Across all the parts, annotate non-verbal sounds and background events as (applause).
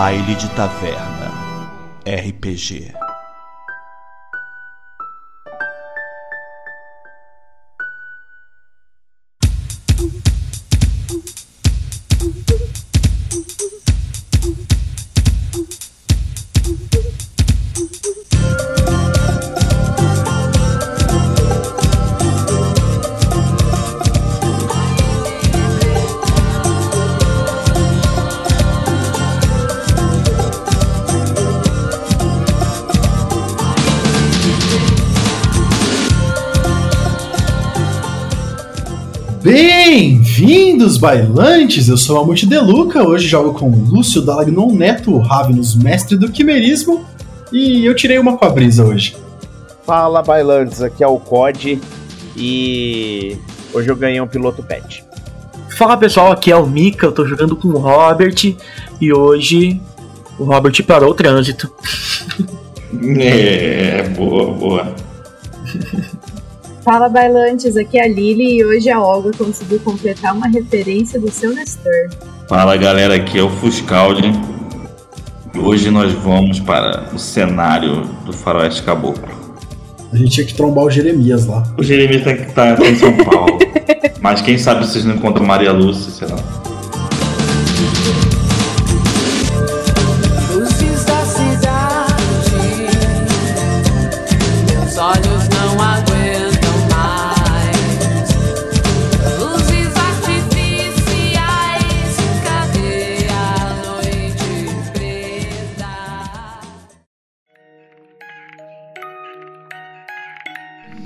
Baile de Taverna RPG. Bem-vindos, bailantes! Eu sou Mamute Deluca, hoje jogo com Lúcio Dalagnon Neto Ravenus, mestre do quimerismo, e eu tirei uma com a brisa hoje. Fala, bailantes, aqui é o COD e hoje eu ganhei um piloto pet. Fala pessoal, aqui é o Mika, eu tô jogando com o Robert e hoje o Robert parou o trânsito. (laughs) É, boa, boa. (laughs) Fala bailantes, aqui é a Lily e hoje a Olga conseguiu completar uma referência do seu Nestor. Fala galera, aqui é o Fuscaldi. Hoje nós vamos para o cenário do Faroeste Caboclo. A gente tinha que trombar o Jeremias lá. O Jeremias tá, tá, tá em São Paulo. (laughs) Mas quem sabe vocês não encontram Maria Lúcia, sei lá.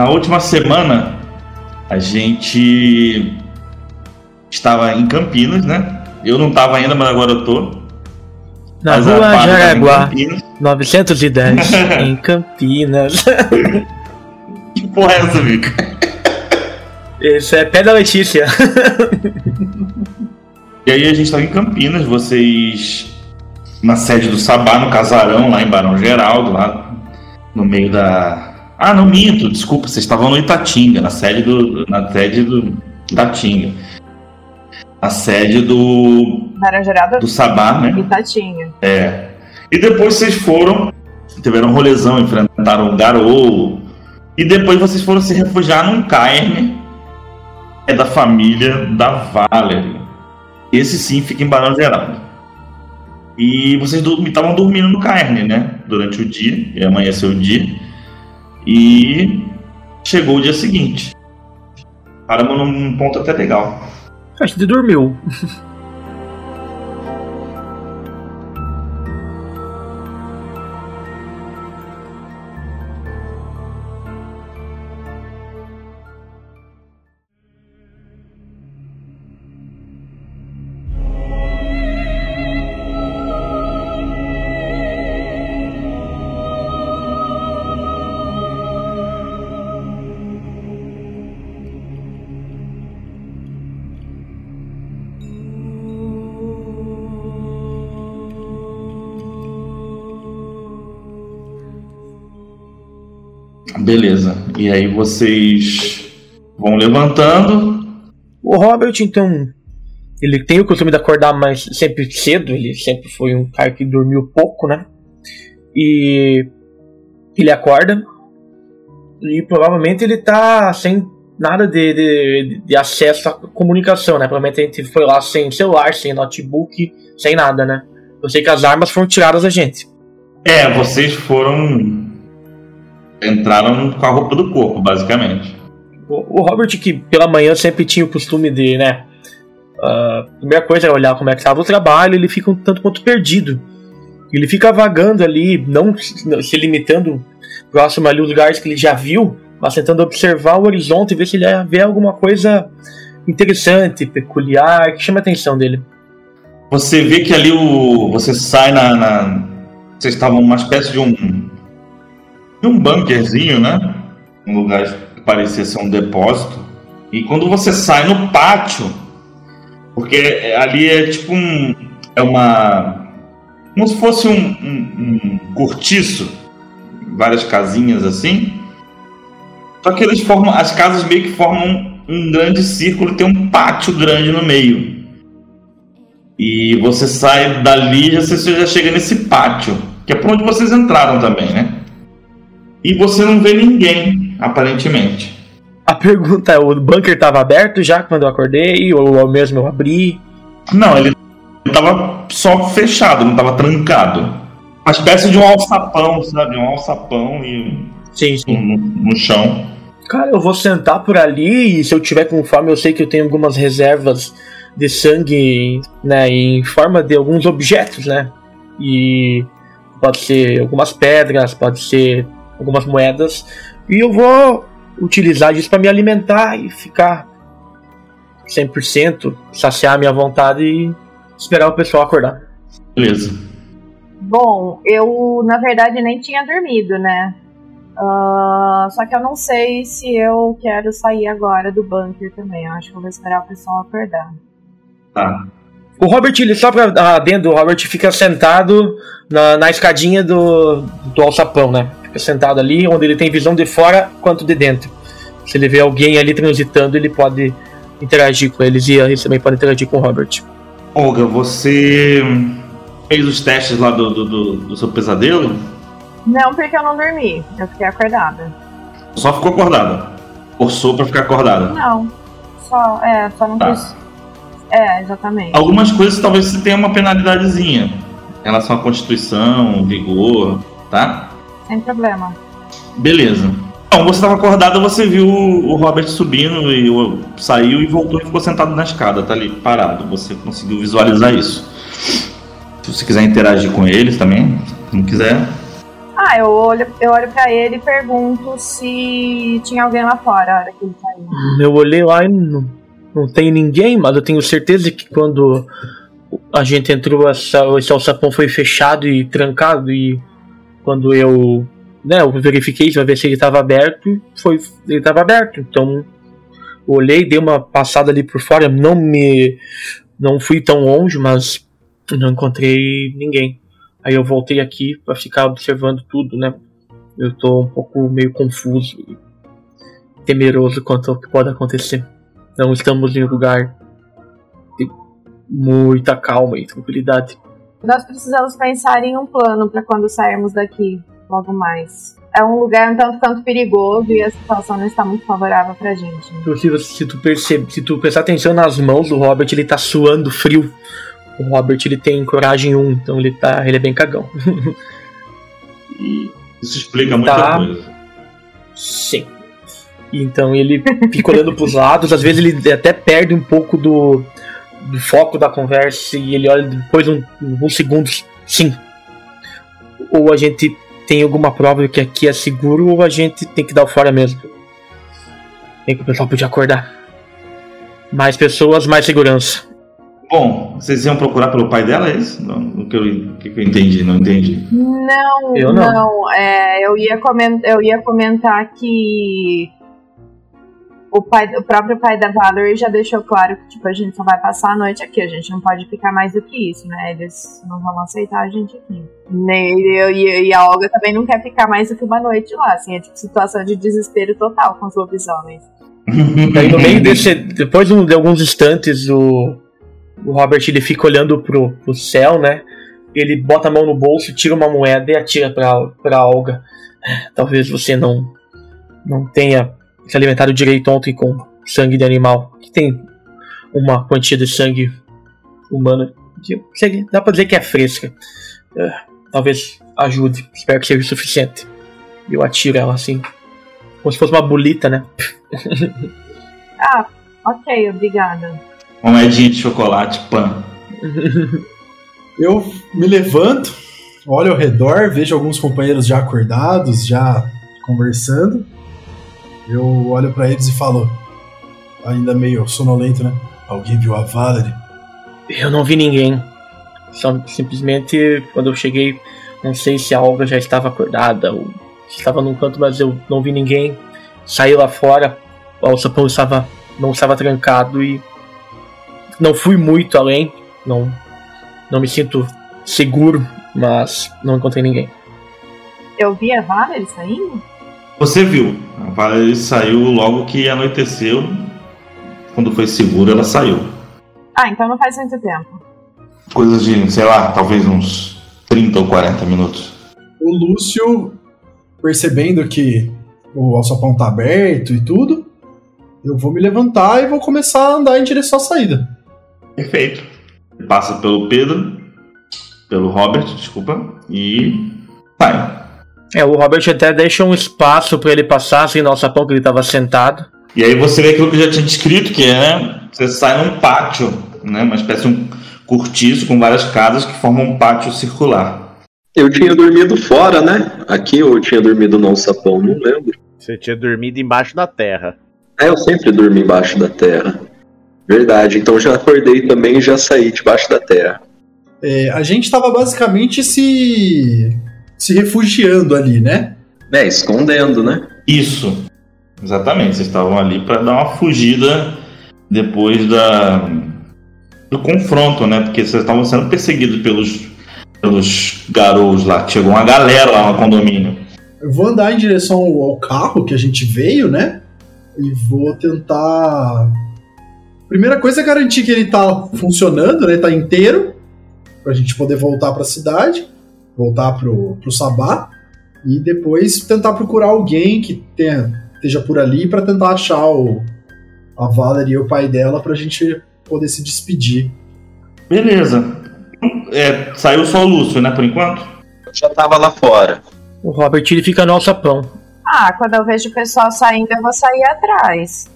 Na última semana, a gente estava em Campinas, né? Eu não estava ainda, mas agora eu tô. Na Mas rua em Jaraguá, Campinas. 910, (laughs) em Campinas. (laughs) Que porra é essa, Mica? Isso é pé da Letícia. (laughs) E aí a gente estava em Campinas, vocês na sede do Sabá, no casarão, lá em Barão Geraldo, lá no meio da. Ah, não minto, desculpa, vocês estavam no Itatinga, na sede do. Na sede do Itatinga. A sede do. Geraldo do Sabá, né? Itatinha. É. E depois vocês foram, tiveram um rolezão, enfrentaram um garou. E depois vocês foram se refugiar num cairn. É da família da Valerie. Esse sim fica em Barão Geraldo. E vocês estavam dormindo no cairn, né? Durante o dia. E amanheceu o dia. E chegou o dia seguinte. Paramos num ponto até legal. A gente dormiu. Beleza. E aí vocês vão levantando. O Robert, então, ele tem o costume de acordar mais sempre cedo, ele sempre foi um cara que dormiu pouco, né? E ele acorda e provavelmente ele tá sem nada de, de, de acesso à comunicação, né? Provavelmente a gente foi lá sem celular, sem notebook, sem nada, né? Eu sei que as armas foram tiradas da gente. É, vocês foram. Entraram com a roupa do corpo, basicamente. O o Robert, que pela manhã sempre tinha o costume de, né? A primeira coisa era olhar como é que estava o trabalho, ele fica um tanto quanto perdido. Ele fica vagando ali, não se limitando próximo ali aos lugares que ele já viu, mas tentando observar o horizonte e ver se ele vê alguma coisa interessante, peculiar, que chama a atenção dele. Você vê que ali o. Você sai na. na- Vocês estavam numa espécie de um. De um bunkerzinho, né? Um lugar que parecia ser um depósito. E quando você sai no pátio, porque ali é tipo um. É uma. Como se fosse um, um, um cortiço, várias casinhas assim. Só que eles formam. As casas meio que formam um grande círculo e tem um pátio grande no meio. E você sai dali e você já chega nesse pátio, que é por onde vocês entraram também, né? E você não vê ninguém, aparentemente. A pergunta é: o bunker estava aberto já quando eu acordei, ou mesmo eu abri? Não, ele tava só fechado, não tava trancado. Uma espécie de um alçapão, sabe? Um alçapão e Sim, sim. no, no chão. Cara, eu vou sentar por ali e se eu tiver com fome, eu sei que eu tenho algumas reservas de sangue, né, em forma de alguns objetos, né? E pode ser algumas pedras, pode ser algumas moedas, e eu vou utilizar isso para me alimentar e ficar 100%, saciar a minha vontade e esperar o pessoal acordar. Beleza. Bom, eu na verdade nem tinha dormido, né? Ah, só que eu não sei se eu quero sair agora do bunker também. Eu acho que eu vou esperar o pessoal acordar. Tá. O Robert, ele só pra dar dentro, o Robert fica sentado na, na escadinha do, do alçapão, né? Fica sentado ali, onde ele tem visão de fora quanto de dentro. Se ele vê alguém ali transitando, ele pode interagir com eles e eles também podem interagir com o Robert. Olga, você fez os testes lá do, do, do- do seu pesadelo? Não, porque eu não dormi. Eu fiquei acordada. Só ficou acordada. Forçou pra ficar acordada. Não. Só, é, só não Tá. quis. É, exatamente. Algumas coisas talvez você tenha uma penalidadezinha. Em relação à constituição, vigor, tá? Sem problema. Beleza. Então, você estava acordada, você viu o Robert subindo e o- saiu e voltou e ficou sentado na escada, tá ali parado. Você conseguiu visualizar isso. Se você quiser interagir com eles também, se não quiser. Ah, eu olho, eu olho pra ele e pergunto se tinha alguém lá fora a hora que ele saiu. Eu olhei lá e não, não tem ninguém, mas eu tenho certeza que quando a gente entrou, essa, esse alçapão foi fechado e trancado e quando eu, né, eu verifiquei pra ver se ele estava aberto, foi, ele estava aberto. Então olhei, dei uma passada ali por fora, não me, não fui tão longe, mas não encontrei ninguém. Aí eu voltei aqui pra ficar observando tudo, né? Eu tô um pouco meio confuso e temeroso quanto ao que pode acontecer. Não estamos em um lugar de muita calma e tranquilidade. Nós precisamos pensar em um plano pra quando sairmos daqui logo mais. É um lugar um tanto quanto perigoso e a situação não está muito favorável pra gente. Inclusive, se tu percebe, se tu prestar atenção nas mãos do Robert, ele tá suando frio. O Robert ele tem coragem 1, então ele tá, ele é bem cagão. (laughs) e Isso explica muita Tá. coisa. Sim. Então ele fica olhando pros lados, às vezes ele até perde um pouco do, do foco da conversa e ele olha depois um, alguns segundos. Sim. Ou a gente tem alguma prova de que aqui é seguro, ou a gente tem que dar o fora mesmo. Tem que o pessoal podia acordar. Mais pessoas, mais segurança. Bom, vocês iam procurar pelo pai dela, é isso? Não, o que eu, que eu entendi, não entendi. Não, Eu não. é, eu, ia comentar, eu ia comentar que o, pai, o próprio pai da Valerie já deixou claro que tipo, a gente só vai passar a noite aqui, a gente não pode ficar mais do que isso, né? Eles não vão aceitar a gente aqui. Eu, e, e a Olga também não quer ficar mais do que uma noite lá, assim, é tipo situação de desespero total com os lobisomens. (laughs) Meio desse. Depois de alguns instantes, o, o Robert ele fica olhando pro, pro céu, né? Ele bota a mão no bolso, tira uma moeda e atira pra, pra Olga. Talvez você não, não tenha se alimentado direito ontem com sangue de animal. Que tem uma quantia de sangue humano. que seria- dá pra dizer que é fresca. É, talvez ajude. Espero que seja o suficiente. Eu atiro ela assim. Como se fosse uma bolita, né? (laughs) Ah, ok, obrigada. Uma moedinha de chocolate, pan. (laughs) Eu me levanto, olho ao redor, vejo alguns companheiros já acordados, já conversando. Eu olho pra eles e falo, ainda meio sonolento, né? Alguém viu a Valerie? Eu não vi ninguém. Só simplesmente quando eu cheguei, não sei se a Olga já estava acordada ou se estava num canto, mas eu não vi ninguém. Saí lá fora, o alçapão estava não estava trancado e não fui muito além. Não não me sinto seguro, mas não encontrei ninguém. Eu vi a Valerie saindo? Você viu. A Valerie saiu logo que anoiteceu. Quando foi seguro, ela saiu. Ah, então não faz muito tempo. Coisas de, sei lá, talvez uns 30 ou 40 minutos. O Lúcio, percebendo que o alçapão tá aberto e tudo, eu vou me levantar e vou começar a andar em direção à saída. Perfeito. Passa pelo Pedro, pelo Robert, desculpa, e sai. É, o Robert até deixa um espaço para ele passar, assim, no alçapão que ele estava sentado. E aí você vê aquilo que eu já tinha descrito, que é, né, você sai num pátio, né, uma espécie de um cortiço com várias casas que formam um pátio circular. Eu tinha dormido fora, né? Aqui eu tinha dormido no alçapão, não lembro. Você tinha dormido embaixo da terra. É, eu sempre dormi embaixo da terra. Verdade, então já acordei também e já saí debaixo da terra. É, a gente tava basicamente se. Se refugiando ali, né? É, escondendo, né? Isso. Exatamente, vocês estavam ali para dar uma fugida depois da do confronto, né? Porque vocês estavam sendo perseguidos pelos pelos garotos lá, que chegou uma galera lá no condomínio. Eu vou andar em direção ao, ao carro que a gente veio, né? E vou tentar. Primeira coisa é garantir que ele tá funcionando, né? Tá inteiro. Pra gente poder voltar pra cidade. Voltar pro, pro Sabá. E depois tentar procurar alguém que tenha, esteja por ali pra tentar achar o, a Valerie e o pai dela pra gente poder se despedir. Beleza. É, saiu só o Lúcio, né, por enquanto? Já tava lá fora. O Robert ele fica no alçapão. Ah, quando eu vejo o pessoal saindo, eu vou sair atrás.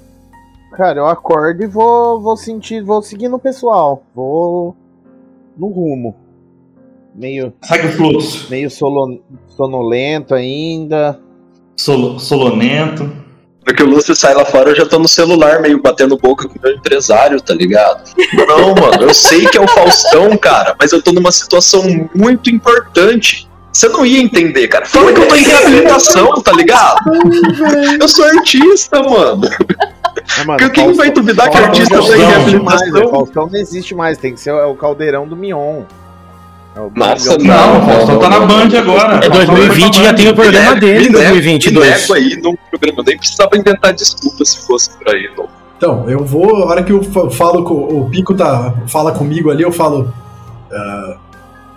Cara, eu acordo e vou, vou sentir, vou seguindo o pessoal. Vou no rumo. Meio, Segue o fluxo. meio solo, sonolento ainda. Solo, solonento. Porque o Lúcio sai lá fora, eu já tô no celular, meio batendo boca com o meu empresário, tá ligado? Não, mano, eu sei que é o Faustão, cara, mas eu tô numa situação muito importante. Você não ia entender, cara. Fala que eu tô em reabilitação, tá ligado? Eu sou artista, mano. É, mano, quem Faustão- vai duvidar que artista tá em existe mais, é, reabilitação? Faustão não existe mais, tem que ser é o caldeirão do Mion. É Nossa, Domingão. Não, Não, o Faustão tá na Band agora. É 2020 já tem o programa dele, Me nego- 2022. Me nego aí no programa, eu nem precisava inventar desculpa se fosse pra ir, não. Então, eu vou, a hora que eu fa- falo com o Pico tá, fala comigo ali, eu falo. "Ah,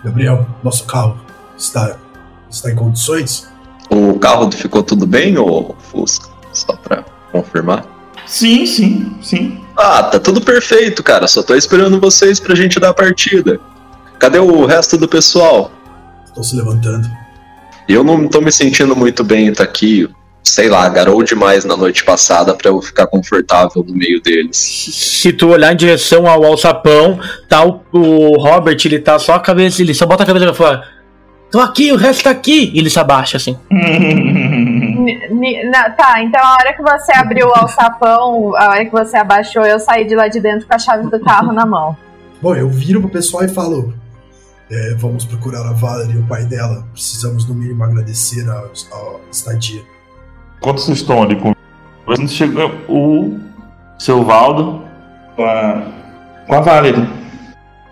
Gabriel, nosso carro está, está em condições? O carro ficou tudo bem, ô Fusca? Só pra confirmar. Sim, sim, sim. Ah, tá tudo perfeito, cara. Só tô esperando vocês pra gente dar a partida. Cadê o resto do pessoal? Estou se levantando. Eu não tô me sentindo muito bem tá aqui. Sei lá, garou demais na noite passada pra eu ficar confortável no meio deles. Se tu olhar em direção ao alçapão, tá o, o Robert, ele tá só a cabeça, ele só bota a cabeça pra fora. Tô aqui, o resto tá aqui. E ele se abaixa assim. (laughs) Na- tá, então a hora que você abriu o alçapão, a hora que você abaixou, eu saí de lá de dentro com a chave do carro na mão. Bom, eu viro pro pessoal e falo: "É, Vamos procurar a Valerie e o pai dela. Precisamos, no mínimo, agradecer a, a estadia. Enquanto vocês estão ali conversando, chega o seu Valdo com a, com a Valerie.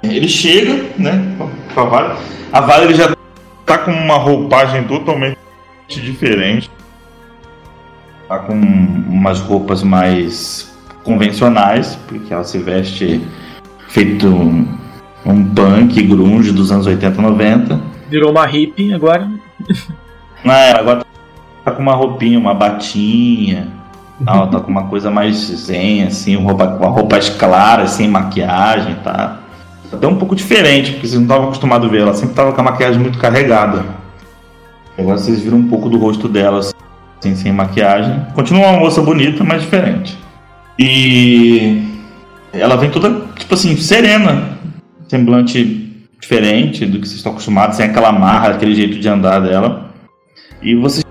Ele chega, né, com a Valerie. A Valerie já tá com uma roupagem totalmente diferente. Tá com umas roupas mais convencionais, porque ela se veste feito um, punk grunge dos anos 80 90. Virou uma hippie agora. (laughs) Ah, ela agora tá com uma roupinha, uma batinha. Ela tá com uma coisa mais zen, assim, roupa, uma roupas claras, sem maquiagem, tá? Até um pouco diferente, porque vocês não estavam acostumados a ver. Ela sempre tava com a maquiagem muito carregada. Agora vocês viram um pouco do rosto dela, assim, sem maquiagem. Continua uma moça bonita, mas diferente. E ela vem toda, tipo assim, serena. Semblante diferente do que vocês estão acostumados, sem aquela marra, aquele jeito de andar dela. E vocês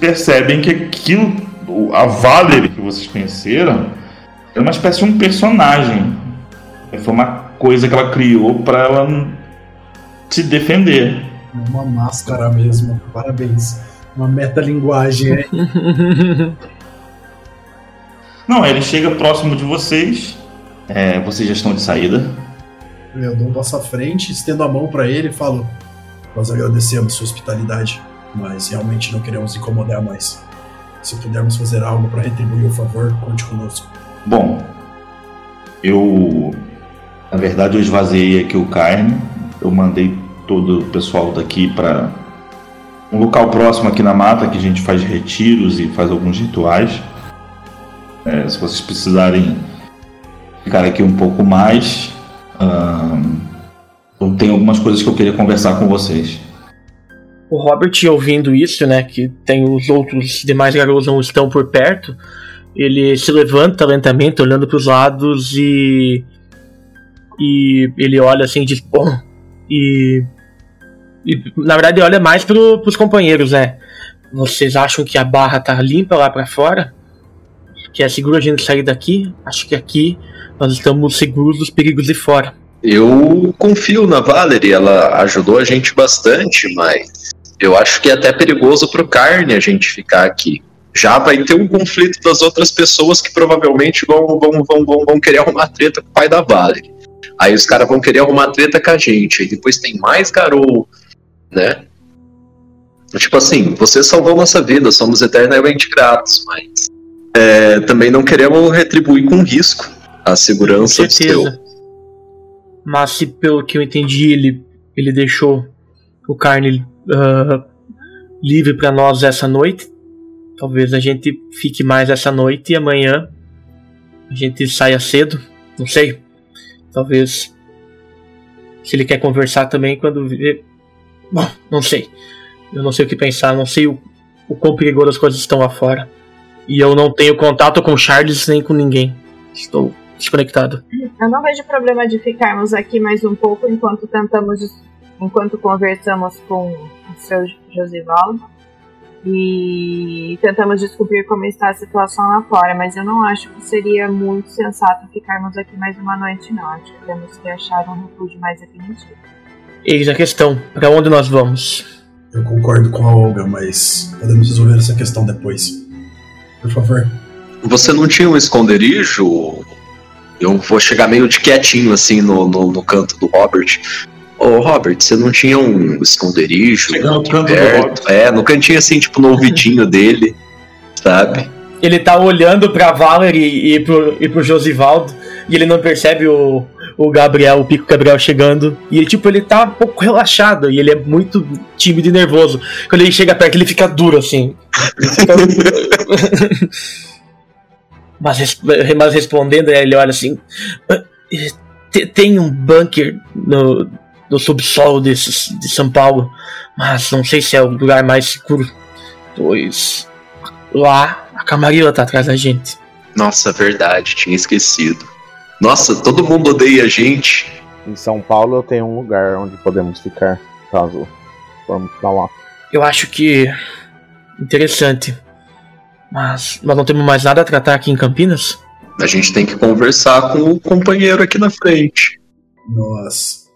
percebem que aquilo, a Valerie que vocês conheceram, era uma espécie de um personagem. Foi uma coisa que ela criou para ela se defender. É uma máscara mesmo. Parabéns. Uma metalinguagem, é. Não, ele chega próximo de vocês. É, vocês já estão de saída. Eu dou um passo à frente, estendo a mão pra ele e falo: Nós agradecemos sua hospitalidade, mas realmente não queremos incomodar mais. Se pudermos fazer algo pra retribuir o favor, conte conosco. Bom, eu. Na verdade, eu esvaziei aqui o carne. Eu mandei todo o pessoal daqui para um local próximo aqui na mata que a gente faz retiros e faz alguns rituais. É, se vocês precisarem ficar aqui um pouco mais, ahn, eu tenho algumas coisas que eu queria conversar com vocês. O Robert, ouvindo isso, né, que tem os outros demais garotos não estão por perto, ele se levanta lentamente, olhando para os lados e e ele olha assim e diz, bom, e, e na verdade ele olha mais para os companheiros, né? Vocês acham que a barra tá limpa lá para fora? Que é seguro a gente sair daqui? Acho que aqui nós estamos seguros dos perigos de fora. Eu confio na Valerie, ela ajudou a gente bastante, mas eu acho que é até perigoso pro carne a gente ficar aqui. Já vai ter um conflito das outras pessoas que provavelmente vão, vão, vão, vão, vão querer arrumar treta com o pai da Valerie. Aí os caras vão querer arrumar treta com a gente. Aí depois tem mais garou, né? Tipo assim, você salvou nossa vida, somos eternamente gratos, mas é, também não queremos retribuir com risco a Com segurança do seu. Mas se pelo que eu entendi, ele, ele deixou o carne ah, livre para nós essa noite. Talvez a gente fique mais essa noite e amanhã a gente saia cedo. Não sei. Talvez. Se ele quer conversar também quando vê. Bom, não sei. Eu não sei o que pensar. Não sei o, o quão perigoso as coisas estão lá fora. E eu não tenho contato com o Charles nem com ninguém. Estou desconectado. Eu não vejo problema de ficarmos aqui mais um pouco enquanto tentamos, enquanto conversamos com o seu Josivaldo e tentamos descobrir como está a situação lá fora, mas eu não acho que seria muito sensato ficarmos aqui mais uma noite, não. Acho que temos que achar um refúgio mais definitivo. Eis a questão: para onde nós vamos? Eu concordo com a Olga, mas podemos resolver essa questão depois. Por favor. Você não tinha um esconderijo? Eu vou chegar meio de quietinho assim no, no, no canto do Robert. Ô Robert, você não tinha um esconderijo? Aqui canto do perto? Robert. É, no cantinho assim, tipo no ouvidinho (laughs) dele, sabe? Ele tá olhando pra Valerie e pro, e pro Josivaldo e ele não percebe o, o Gabriel, o Pico Gabriel chegando. E ele, tipo, ele tá um pouco relaxado e ele é muito tímido e nervoso. Quando ele chega perto, ele fica duro assim. Ele (laughs) fica- mas, mas respondendo, ele olha assim: "Ah, eh, te- tem um bunker no, no subsolo desses, de São Paulo, mas não sei se é o lugar mais seguro, pois lá a Camarilla tá atrás da gente. Nossa, verdade, tinha esquecido. Nossa, todo mundo odeia a gente. Em São Paulo eu tenho um lugar onde podemos ficar, caso formos pra lá. Eu acho que interessante. Mas nós não temos mais nada a tratar aqui em Campinas? A gente tem que conversar com o companheiro aqui na frente. Nós.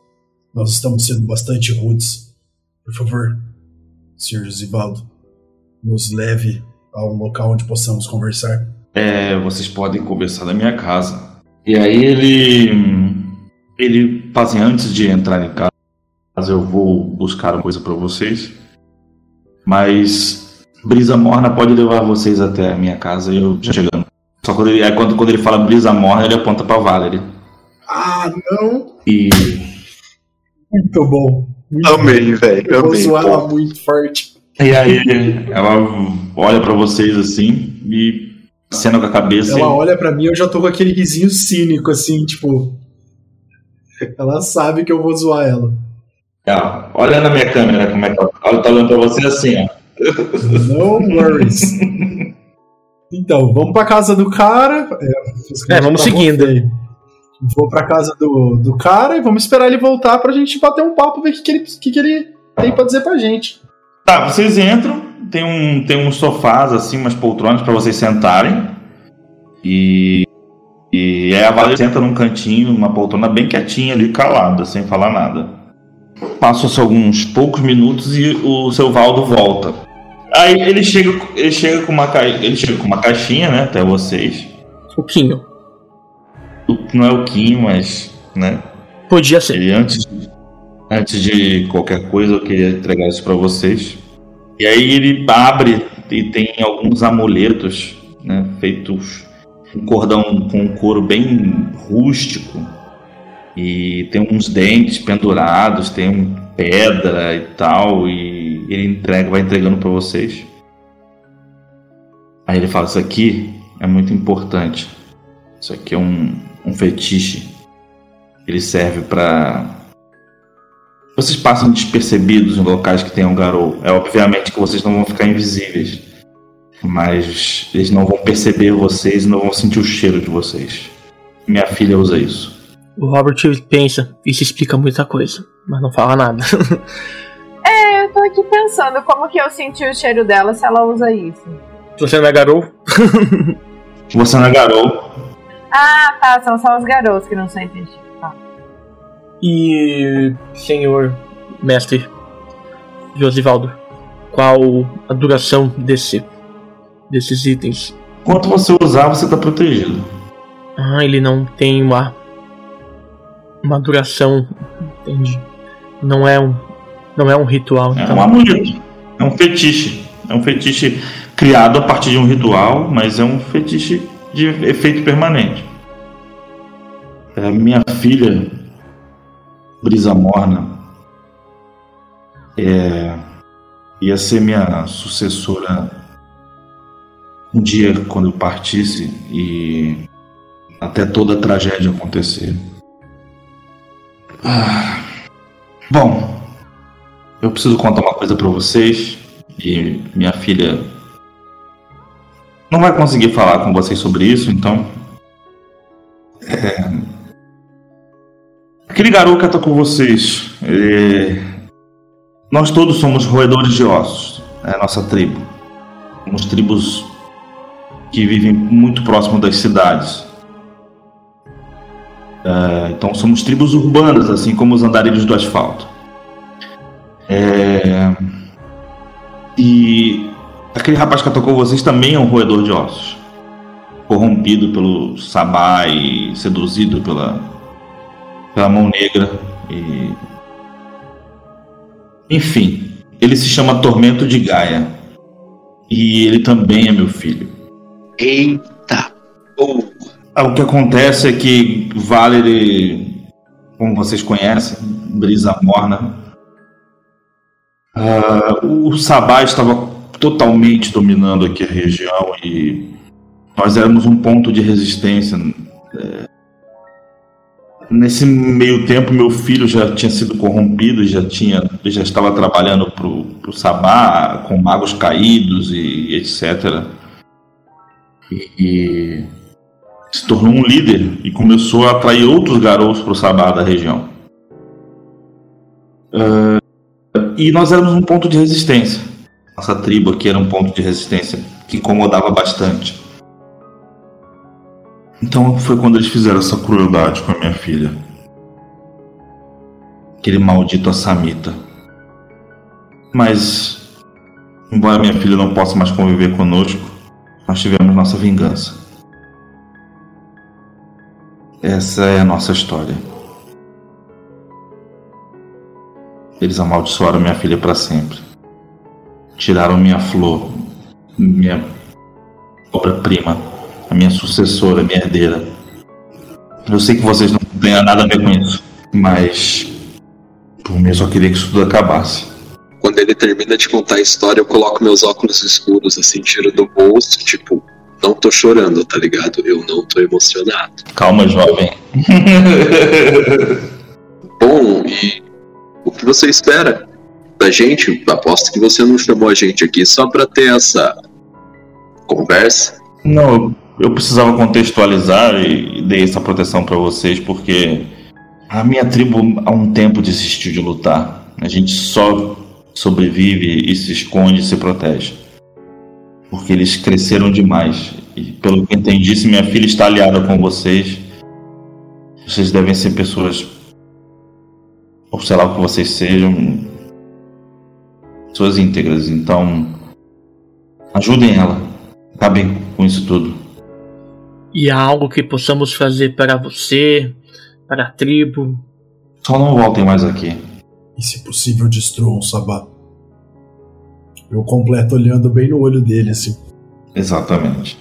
Nós estamos sendo bastante rudes. Por favor, Sr. Josivaldo, nos leve a um local onde possamos conversar. É, vocês podem conversar na minha casa. E aí ele. Ele, assim, antes de entrar em casa, eu vou buscar uma coisa pra vocês. Mas Brisa Morna pode levar vocês até a minha casa e eu já chegando. Só quando ele, é quando, quando ele fala Brisa Morna, ele aponta pra Valerie. Ah, não! E Muito bom. Muito Amei, velho. Eu vou zoar ela muito forte. E aí ela olha pra vocês assim e acena com a cabeça. Ela olha pra mim eu já tô com aquele risinho cínico, assim, tipo. Ela sabe que eu vou zoar ela. e, olha na minha câmera como é que ela, ela tá olhando pra você assim, ó. No worries. Então, vamos pra casa do cara. É, É, vamos tá seguindo. velho. Vou pra casa do, do cara e vamos esperar ele voltar pra gente bater um papo, ver o que, que, ele, que, que ele tem pra dizer pra gente. Tá, vocês entram, tem, um, tem uns sofás, assim, umas poltronas pra vocês sentarem. E. E aí a Valeria senta num cantinho, numa poltrona bem quietinha ali, calada, sem falar nada. Passam-se alguns poucos minutos e o seu Valdo volta. Aí ele chega, ele chega com uma ca... ele chega com uma caixinha, né, até vocês. O Quinho. Não é o Kim, mas, né, Podia ser. Ele antes, antes de qualquer coisa, eu queria entregar isso pra vocês. E aí ele abre e tem alguns amuletos, né, feitos um cordão com um couro bem rústico. E tem uns dentes pendurados, tem um pedra e tal, e ele entrega, vai entregando pra vocês. Aí ele fala: Isso aqui é muito importante. Isso aqui é um, um fetiche. Ele serve pra. Vocês passam despercebidos em locais que tenham garou. É obviamente que vocês não vão ficar invisíveis. Mas eles não vão perceber vocês e não vão sentir o cheiro de vocês. Minha filha usa isso. O Robert pensa, isso explica muita coisa, mas não fala nada. (laughs) Eu tô aqui pensando como que eu senti o cheiro dela se ela usa isso. Você não é garou, (laughs) Você não é garou. Ah, tá, são só os garotos que não sentem cheiro. Tá. E senhor mestre Josivaldo, qual a duração desse desses itens? Enquanto você usar, você tá protegido. Ah, ele não tem uma uma duração, entendi. Não é um não é um ritual, É então. um amuleto. É um fetiche. É um fetiche criado a partir de um ritual, mas é um fetiche de efeito permanente. É, minha filha, Brisa Morna, é, ia ser minha sucessora um dia quando eu partisse e até toda a tragédia acontecer. Ah, bom, eu preciso contar uma coisa pra vocês e minha filha não vai conseguir falar com vocês sobre isso, então. É... Aquele garoto que atacou vocês, ele... nós todos somos roedores de ossos, é a nossa tribo. Somos tribos que vivem muito próximo das cidades. É, então somos tribos urbanas, assim como os andarilhos do asfalto. É... E aquele rapaz que atacou vocês também é um roedor de ossos. Corrompido pelo Sabá e seduzido pela, pela mão negra. E... Enfim, ele se chama Tormento de Gaia. E ele também é meu filho. Eita! Oh, O que acontece é que Valerie, como vocês conhecem, Brisa Morna, ah, o Sabá estava totalmente dominando aqui a região e nós éramos um ponto de resistência. É, Nesse meio tempo, meu filho já tinha sido corrompido, já tinha, já estava trabalhando para o Sabá com magos caídos e etc. E, e se tornou um líder e começou a atrair outros garotos para o Sabá da região. Ah, e nós éramos um ponto de resistência. Nossa tribo aqui era um ponto de resistência que incomodava bastante. Então foi quando eles fizeram essa crueldade com a minha filha. Aquele maldito Assamita. Mas, embora minha filha não possa mais conviver conosco, nós tivemos nossa vingança. Essa é a nossa história. Eles amaldiçoaram minha filha para sempre. Tiraram minha flor, minha obra-prima, a minha sucessora, a minha herdeira. Eu sei que vocês não têm nada a ver com isso, mas por mim eu só queria que isso tudo acabasse. quando ele termina de contar a história, eu coloco meus óculos escuros, assim, tiro do bolso, tipo, não tô chorando, tá ligado? Eu não tô emocionado. Calma, jovem. (laughs) Bom, e o que você espera da gente? Aposto que você não chamou a gente aqui só pra ter essa conversa. Não, eu precisava contextualizar e, e dei essa proteção para vocês porque a minha tribo há um tempo desistiu de lutar. A gente só sobrevive e se esconde e se protege. Porque eles cresceram demais. E pelo que entendi, se minha filha está aliada com vocês, vocês devem ser pessoas. Ou sei lá o que vocês sejam. Pessoas íntegras. Então. Ajudem ela. Acabem com isso tudo. E há algo que possamos fazer para você, para a tribo? Só não voltem mais aqui. E se possível, destruam o Sabá. Eu completo olhando bem no olho dele, assim. Exatamente.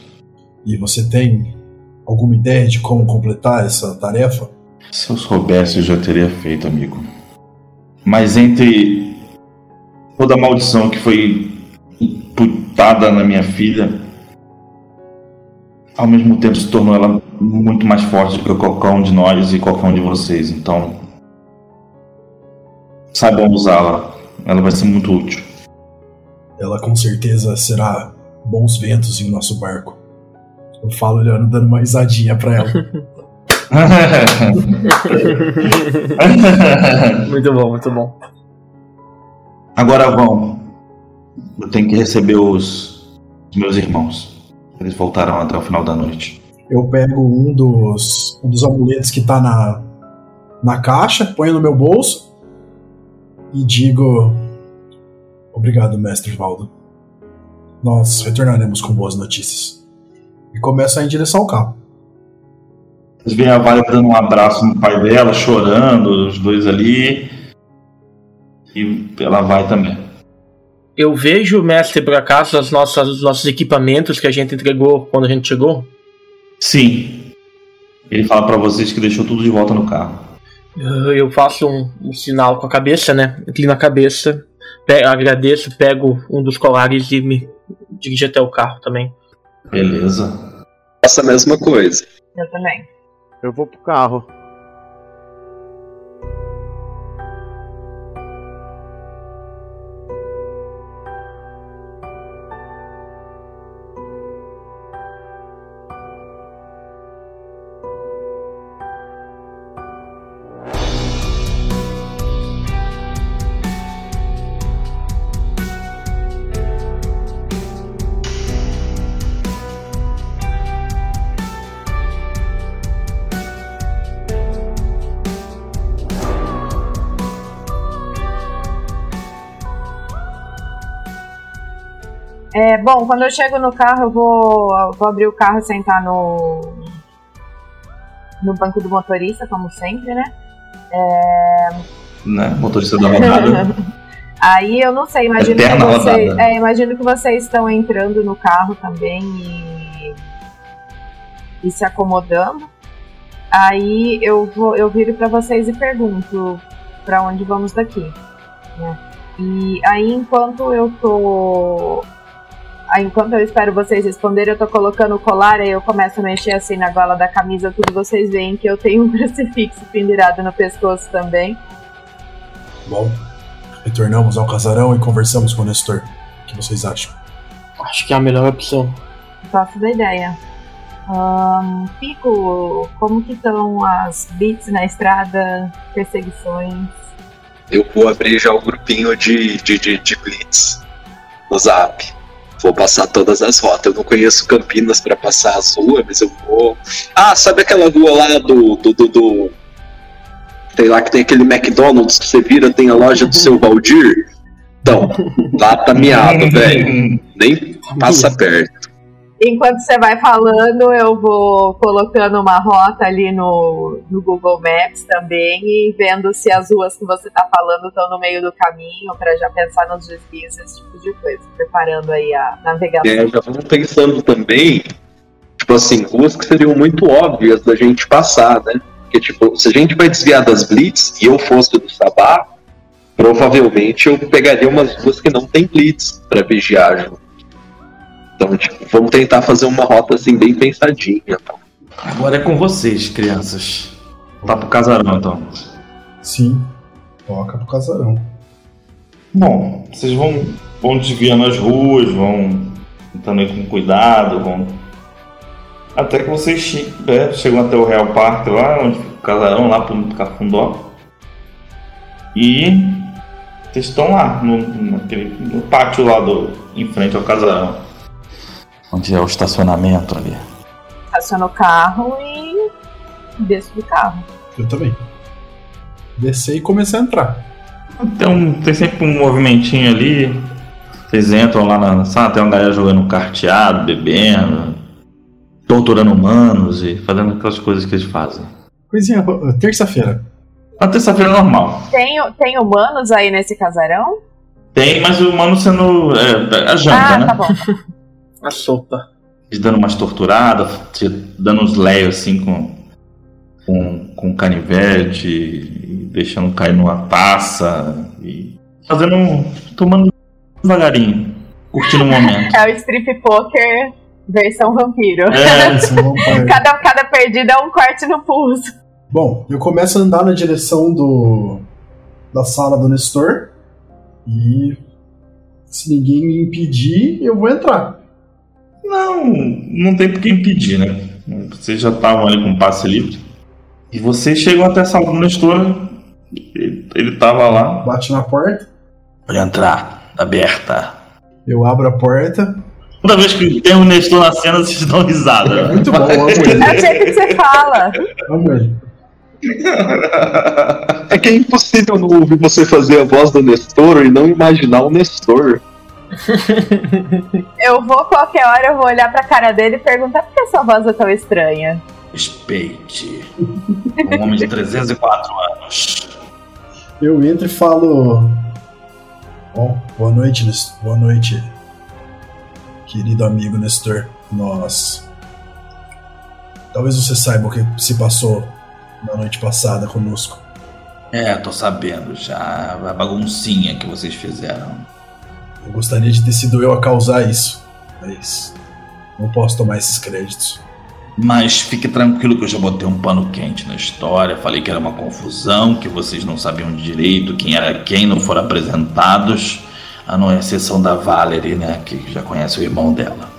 E você tem alguma ideia de como completar essa tarefa? Se eu soubesse, eu já teria feito, amigo. Mas entre toda a maldição que foi imputada na minha filha, ao mesmo tempo se tornou ela muito mais forte do que qualquer um de nós e qualquer um de vocês. Então, saibam usá-la. Ela vai ser muito útil. Ela com certeza será bons ventos em nosso barco. Eu falo olhando, dando uma risadinha pra ela. (laughs) (laughs) muito bom, muito bom. Agora vão. Eu tenho que receber os, os meus irmãos. Eles voltaram até o final da noite. Eu pego um dos, um dos amuletos que tá na, na caixa, ponho no meu bolso e digo: Obrigado, mestre Valdo. Nós retornaremos com boas notícias. E começo a ir em direção ao carro. Vocês veem a Vale dando um abraço no pai dela, chorando, os dois ali. E ela vai também. Eu vejo, mestre, por acaso, as nossas, os nossos equipamentos que a gente entregou quando a gente chegou? Sim. Ele fala pra vocês que deixou tudo de volta no carro. Eu eu faço um, um sinal com a cabeça, né? Inclino a cabeça, pe- agradeço, pego um dos colares e me dirijo até o carro também. Beleza. Faça a mesma coisa. Eu também. Eu vou pro carro. É, bom, quando eu chego no carro, eu vou, eu vou abrir o carro e sentar no, no banco do motorista, como sempre, né? É, Né? Motorista da rodada. (laughs) Aí eu não sei, imagino que, vocês, é, imagino que vocês estão entrando no carro também e, e se acomodando. Aí eu vou, eu viro para vocês e pergunto para onde vamos daqui. né? E aí enquanto eu tô enquanto eu espero vocês responderem, eu tô colocando o colar, aí eu começo a mexer assim na gola da camisa, tudo vocês veem que eu tenho um (laughs) crucifixo pendurado no pescoço também. Bom, retornamos ao casarão e conversamos com o Nestor. O que vocês acham? Acho que é a melhor opção. Gosto da ideia. Ahn, Pico, como que estão as beats na estrada, perseguições? Eu vou abrir já o grupinho de, de, de, de Blitz no Zap. Vou passar todas as rotas. Eu não conheço Campinas pra passar as ruas, mas eu vou. Ah, sabe aquela rua lá do. do, do, do... Tem lá que tem aquele McDonald's que você vira, tem a loja do seu Valdir? Então, lá tá miado, (laughs) velho. Nem passa perto. Enquanto você vai falando, eu vou colocando uma rota ali no, no Google Maps também e vendo se as ruas que você tá falando estão no meio do caminho para já pensar nos desvios, esse tipo de coisa, preparando aí a navegação. É, já vamos pensando também, tipo assim, ruas que seriam muito óbvias da gente passar, né? Porque, tipo, se a gente vai desviar das blitz e eu fosse do Sabá, provavelmente eu pegaria umas ruas que não tem blitz pra vigiar junto. Então, tipo, vamos tentar fazer uma rota assim bem pensadinha. Tá? Agora é com vocês, crianças. Tá pro casarão então. Sim, toca pro casarão. Bom, vocês vão, vão desviando as ruas, vão tentando ir com cuidado, vão. Até que vocês che- é, chegam até o Real Parque lá, onde fica o casarão, lá pro Cafundó. E vocês estão lá, no, naquele, no pátio lá do, em frente ao casarão. Onde é o estacionamento ali? Estaciono o carro e desço do carro. Eu também. Descer e comecei a entrar. Tem, um- tem sempre um movimentinho ali. Vocês entram lá na sala, tem uma galera jogando carteado, bebendo, torturando humanos e fazendo aquelas coisas que eles fazem. Coisinha, terça-feira. Uma terça-feira normal. Tem, tem humanos aí nesse casarão? Tem, mas o humano sendo. É, a janta, ah, né? tá bom. (laughs) A sopa. Eles dando umas torturadas, te dando uns leios assim com, com, com canivete, e deixando cair numa taça e fazendo. um- tomando devagarinho, curtindo o momento. (laughs) É o strip poker versão vampiro. É, (laughs) é um. Cada, cada perdida é um corte no pulso. Bom, eu começo a andar na direção do da sala do Nestor e se ninguém me impedir, eu vou entrar. Não, não tem por que impedir, né? Vocês já estavam ali com passe livre. E vocês chegam até a sala do Nestor. Ele, ele tava lá. Bate na porta, Pode entrar, tá aberta. eu abro a porta. Toda vez que tem o Nestor na cena, vocês dão risada. né? Muito bom, amo É o ele. jeito que você fala. Amo ele. É que é impossível não ouvir você fazer a voz do Nestor e não imaginar o Nestor. (laughs) Eu vou qualquer hora, eu vou olhar pra cara dele e perguntar por que sua voz é tão estranha. Respeite. Um homem de 304 anos. Eu entro e falo. Bom, boa noite, Nestor. Boa noite, querido amigo Nestor. Nós. Talvez você saiba o que se passou na noite passada conosco. É, tô sabendo já. A baguncinha que vocês fizeram. Eu gostaria de ter sido eu a causar isso, mas não posso tomar esses créditos. Mas fique tranquilo que eu já botei um pano quente na história. Falei que era uma confusão, que vocês não sabiam direito quem era quem, não foram apresentados. A não exceção da Valerie, né? Que já conhece o irmão dela.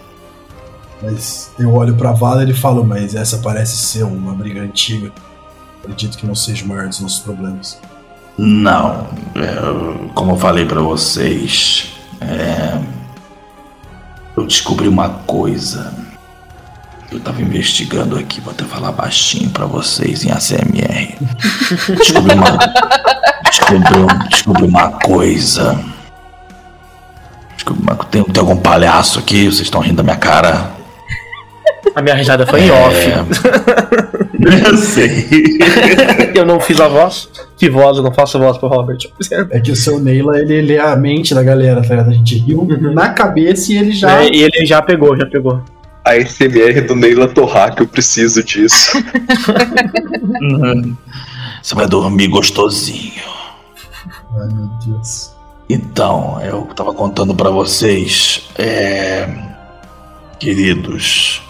Mas eu olho pra Vala e falo, mas essa parece ser uma briga antiga. Acredito que não seja o maior dos nossos problemas. Não, é, como eu falei pra vocês, é, eu descobri uma coisa. Eu tava investigando aqui, vou até falar baixinho pra vocês em ACMR. (laughs) Descobri uma, descobri, descobri uma coisa. Descobri uma, tem, tem algum palhaço aqui? Vocês estão rindo da minha cara? A minha risada foi em É, off. (laughs) (laughs) Eu sei. (laughs) Eu não fiz a voz. Que voz? Eu não faço voz pro Robert. É que o seu Neila, ele, é a mente da galera, tá ligado? A gente riu na cabeça e ele já. É, e ele já pegou, já pegou. A SMR do Neila Torrac, eu preciso disso. Uhum. Você vai dormir gostosinho. Ai, meu Deus. Então, eu tava contando pra vocês, é... queridos,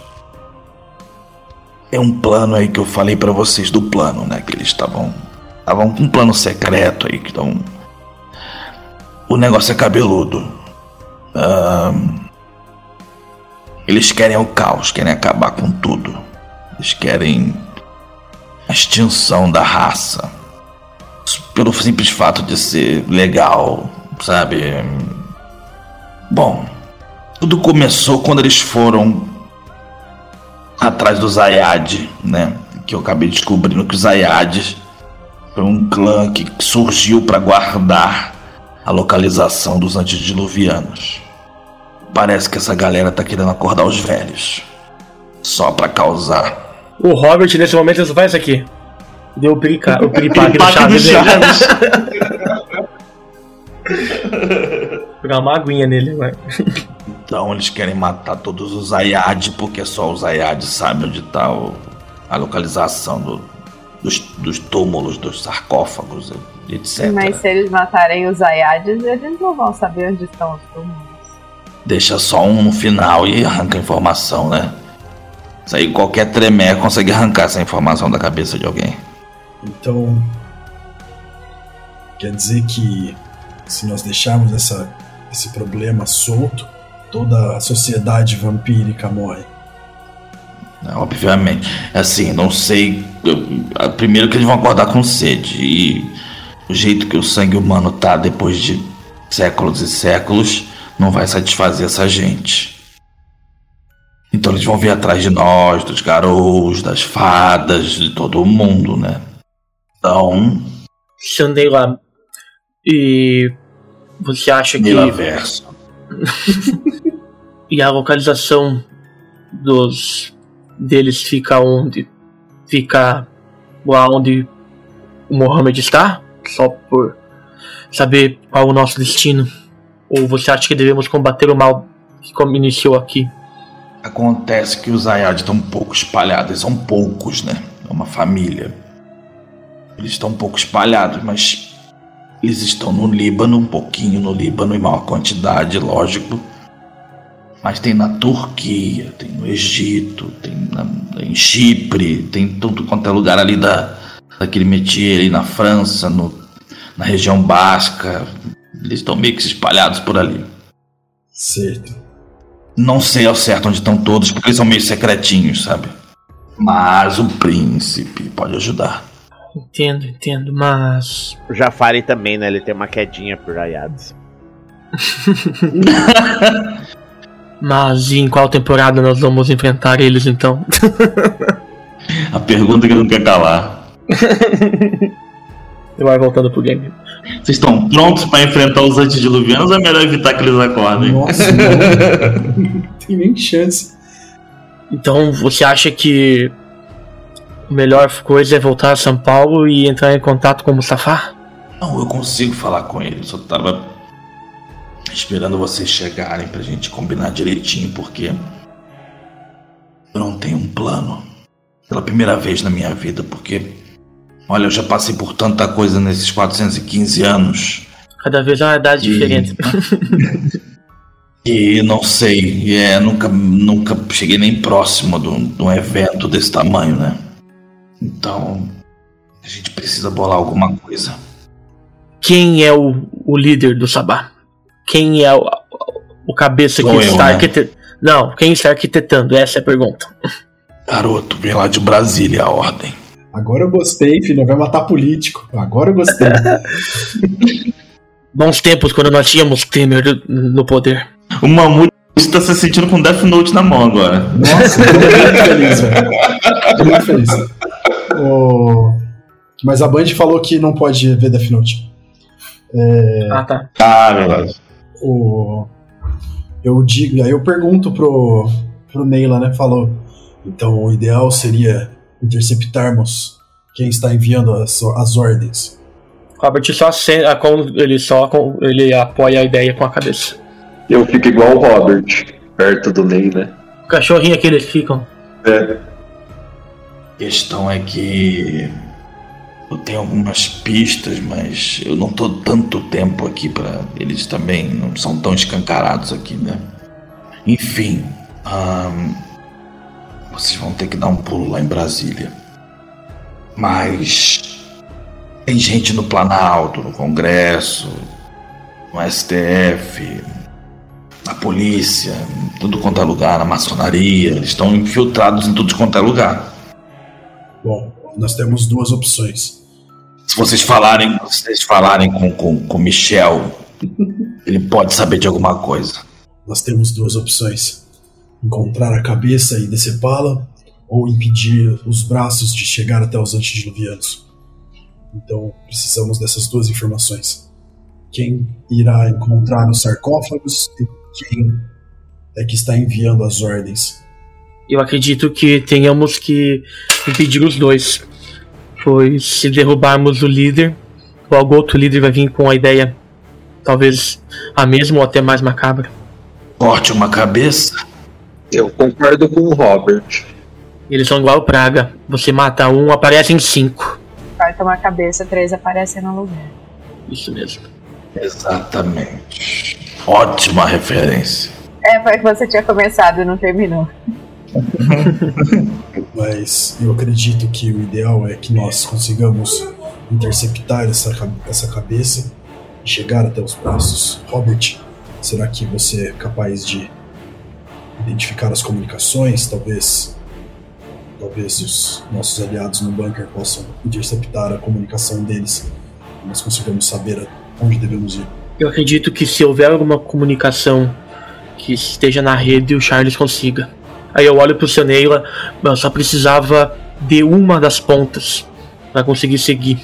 é um plano aí que eu falei pra vocês do plano, né? Que eles estavam, estavam com um plano secreto aí, que estão. O negócio é cabeludo. Ahn, Eles querem o caos, querem acabar com tudo. Eles querem a extinção da raça pelo simples fato de ser legal, sabe? Bom, tudo começou quando eles foram atrás do Zayad, né? Que eu acabei descobrindo que os Zayades foi um clã que surgiu para guardar a localização dos antediluvianos. Parece que essa galera tá querendo acordar os velhos. Só pra causar. O Robert, nesse momento, ele só faz isso aqui. Deu o pirica, o piripaque do Piripaque do Chaves. Chaves. (laughs) Pegar uma aguinha nele, vai. Então eles querem matar todos os Ayad, porque só os Ayad sabem onde tá o- a localização do- dos, dos túmulos, dos sarcófagos, etc. Mas se eles matarem os Ayades, eles não vão saber onde estão os túmulos. Deixa só um no final e arranca a informação, né? Isso aí qualquer tremé consegue arrancar essa informação da cabeça de alguém. Então. Quer dizer que se nós deixarmos essa, esse problema solto, toda a sociedade vampírica morre. obviamente. Assim, não sei. eu- a- primeiro que eles vão acordar com sede. E o jeito que o sangue humano tá depois de séculos e séculos não vai satisfazer essa gente. Então eles vão vir atrás de nós, dos garous, das fadas, de todo mundo, né? Então, Chandela, e você acha que Milaverso. (laughs) e a localização dos deles fica onde? Fica lá onde o Mohammed está? Só por saber qual o nosso destino? Ou você acha que devemos combater o mal que iniciou aqui? Acontece que os Ayad estão um pouco espalhados, são poucos, né? É uma família. Eles estão um pouco espalhados, mas eles estão no Líbano, um pouquinho no Líbano, em maior quantidade, lógico. Mas tem na Turquia, tem no Egito, tem na- em Chipre, tem tudo quanto é lugar ali da, daquele métier ali na França, no, na região basca. Eles estão meio que espalhados por ali. Certo. Não sei ao certo onde estão todos, porque eles são meio secretinhos, sabe? Mas o príncipe pode ajudar. Entendo, entendo, mas O Jafari também, né? Ele tem uma quedinha por Ayads. (laughs) mas em qual temporada nós vamos enfrentar eles então? (laughs) A pergunta que ele não quer calar. Ele (laughs) vai voltando pro game. Vocês estão prontos para enfrentar os antediluvianos ou é melhor evitar que eles acordem? Nossa, não. não tem nem chance. Então você acha que melhor coisa é voltar a São Paulo e entrar em contato com o Mustafa? Não, eu consigo falar com ele. Eu só tava esperando vocês chegarem pra gente combinar direitinho, porque eu não tenho um plano. Pela primeira vez na minha vida, porque olha, eu já passei por tanta coisa nesses 415 anos. Cada vez é uma idade E- diferente. (laughs) E não sei, é, nunca, nunca cheguei nem próximo de um, de um evento desse tamanho, né? Então, a gente precisa bolar alguma coisa. Quem é o, o líder do Sabá? Quem é o, o cabeça que Sou eu, está né? arquitetando? Não, quem está arquitetando? Essa é a pergunta. Garoto, vem lá de Brasília a ordem. Agora eu gostei, filho. Vai matar político. Agora eu gostei. (laughs) Bons tempos quando nós tínhamos Temer no poder. O Mamute está se sentindo com Death Note na mão agora. Nossa, tô muito feliz, velho. Tô muito feliz. O- Mas a Band falou que não pode ver Death Note. Ah, tá. Ah, verdade. O... Eu digo, aí eu pergunto pro, pro Neila, né? Falou. Então o ideal seria interceptarmos quem está enviando as, as ordens. Robert só ele só ele apoia a ideia com a cabeça. Eu fico igual o Robert, perto do Ney, né? O cachorrinho que eles ficam. É. Questão é que eu tenho algumas pistas, mas eu não tô tanto tempo aqui pra eles também não são tão escancarados aqui, né? Enfim, ahn, vocês vão ter que dar um pulo lá em Brasília. Mas tem gente no Planalto, no Congresso, no STF, na polícia, em tudo quanto é lugar, na maçonaria, eles estão infiltrados em tudo quanto é lugar. Bom, nós temos duas opções. Se vocês falarem, se vocês falarem com, com, com Michel, ele pode saber de alguma coisa. Nós temos duas opções: encontrar a cabeça e decepá-la, ou impedir os braços de chegar até os antediluvianos. Então, precisamos dessas duas informações. Quem irá encontrar os sarcófagos e quem é que está enviando as ordens. Eu acredito que tenhamos que impedir os dois. Pois se derrubarmos o líder, logo outro líder vai vir com a ideia, talvez a mesma ou até mais macabra. Corte uma cabeça. Eu concordo com o Robert. Eles são igual praga. Você mata um, aparecem cinco. Corta uma cabeça, três aparecem no lugar. Isso mesmo. Exatamente. Ótima referência. É, foi que você tinha começado e não terminou. (laughs) Mas eu acredito que o ideal é que nós consigamos interceptar essa, essa cabeça e chegar até os braços. Robert, será que você é capaz de identificar as comunicações? Talvez Talvez os nossos aliados no bunker possam interceptar a comunicação deles. Nós consigamos saber onde devemos ir. Eu acredito que se houver alguma comunicação que esteja na rede, o Charles consiga. Aí eu olho pro seu Neila, eu só precisava de uma das pontas para conseguir seguir.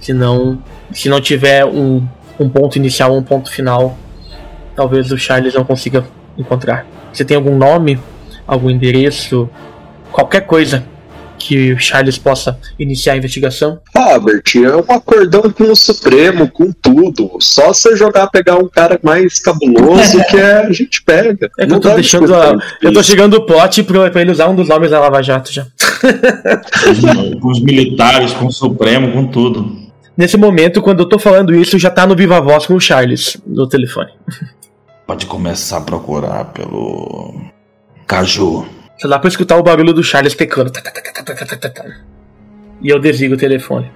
Senão, se não tiver um, um ponto inicial, um ponto final, talvez o Charles não consiga encontrar. Você tem algum nome, algum endereço, qualquer coisa que o Charles possa iniciar a investigação? Robert, é um acordão com o Supremo, com tudo. Só você jogar, pegar um cara mais cabuloso (laughs) que é, a gente pega. É que eu tô deixando a, Eu tô chegando o plot pra, pra ele usar um dos nomes da Lava Jato já. Com, (laughs) com os militares, com o Supremo, com tudo. Nesse momento, quando eu tô falando isso, já tá no Viva Voz com o Charles no telefone. Pode começar a procurar pelo. Caju. Só dá pra escutar o barulho do Charles teclando. Tá, tá, tá. E eu desligo o telefone.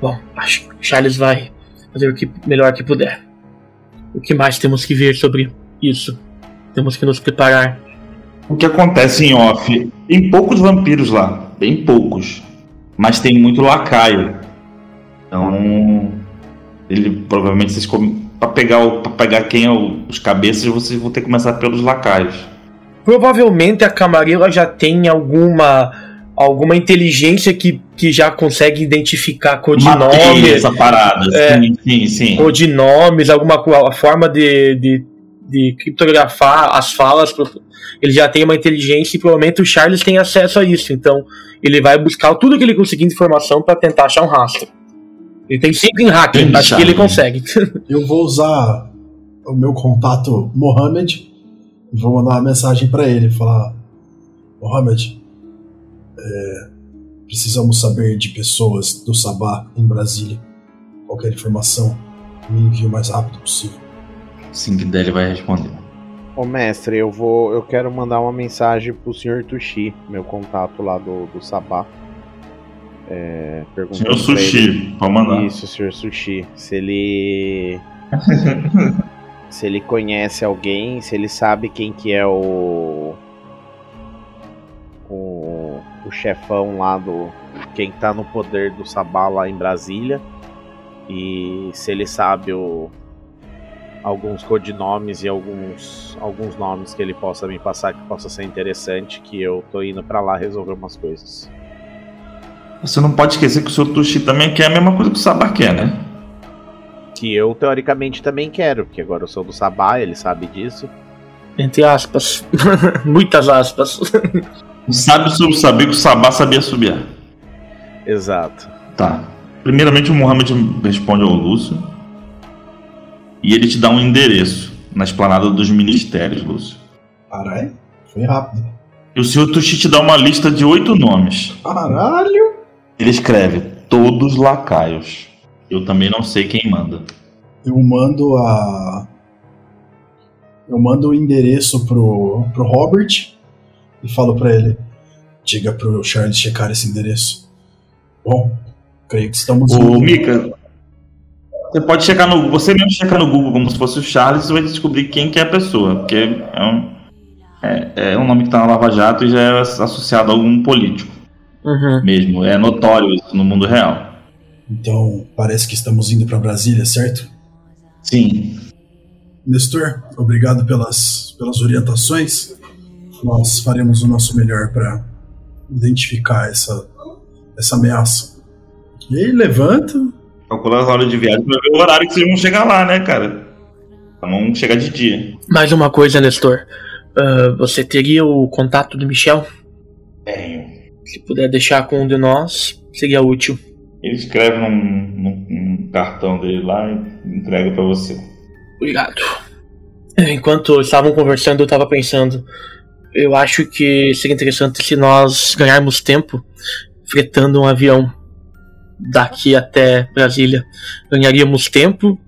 Bom, acho que Charles vai fazer o que melhor que puder. O que mais temos que ver sobre isso? Temos que nos preparar. O que acontece em off? Tem poucos vampiros lá, bem poucos. Mas tem muito lacaio. Então. Ele provavelmente vocês pra pegar, o... pra pegar quem é o- os cabeças, vocês vão ter que começar pelos lacaios. Provavelmente a Camarilla já tem alguma alguma inteligência que, que já consegue identificar Matei codinomes, essa parada. É. Sim, sim, sim. codinomes, alguma forma de, de, de criptografar as falas. Ele já tem uma inteligência e provavelmente o Charles tem acesso a isso. Então ele vai buscar tudo que ele conseguir de informação para tentar achar um rastro. Ele tem cinco em Sim, acho que ele consegue. (laughs) Eu vou usar o meu contato Mohamed vou mandar uma mensagem pra ele, falar: Mohamed, é, precisamos saber de pessoas do Sabá em Brasília. Qualquer informação, me envie o mais rápido possível. Assim que ele vai responder. Ô mestre, eu vou. Eu quero mandar uma mensagem pro Sr. Tuxi, meu contato lá do, do Sabá. É, Senhor pra ele- Sushi, pode mandar. Isso, Sr. Sushi. Se ele. (laughs) se ele conhece alguém, se ele sabe quem que é o. O, o chefão lá do. Quem tá no poder do Sabá lá em Brasília. E se ele sabe o, alguns codinomes e alguns, alguns nomes que ele possa me passar que possa ser interessante, que eu tô indo pra lá resolver umas coisas. Você não pode esquecer que o seu Tushi também quer a mesma coisa que o Sabá quer, né? Que eu teoricamente também quero, porque agora eu sou do Sabá, ele sabe disso. Entre aspas. (laughs) Muitas aspas. Sabe sobre saber que o Sabá sabia subir. Exato. Tá. Primeiramente o Mohamed responde ao Lúcio. E ele te dá um endereço na esplanada dos ministérios, Lúcio. Caralho, foi rápido. E o senhor Tuxi te dá uma lista de oito nomes. Caralho! Ele escreve todos lacaios. Eu também não sei quem manda. Eu mando a. Eu mando o endereço pro, pro Robert e falo pra ele: diga pro Charles checar esse endereço. Bom, creio que estamos. Ô. Mika, você pode checar no. Você mesmo checar no Google como se fosse o Charles e vai descobrir quem que é a pessoa. Porque é um, é, é um nome que tá na Lava Jato e já é associado a algum político Uhum. mesmo. É notório isso no mundo real. Então, parece que estamos indo pra Brasília, certo? Sim. Nestor, obrigado pelas, pelas orientações. Nós faremos o nosso melhor para identificar essa, essa ameaça. E aí, levanta. Calcular as horas de viagem pra ver o horário que vocês vão chegar lá, né, cara? Vamos chegar de dia. Mais uma coisa, Nestor. Ah, você teria o contato do Michel? Tenho. Se puder deixar com um de nós, seria útil. Ele escreve num, num- num cartão dele lá e entrega pra você. Obrigado. Enquanto estavam conversando, eu estava pensando. Eu acho que seria interessante se nós ganharmos tempo fretando um avião daqui até Brasília. Ganharíamos tempo,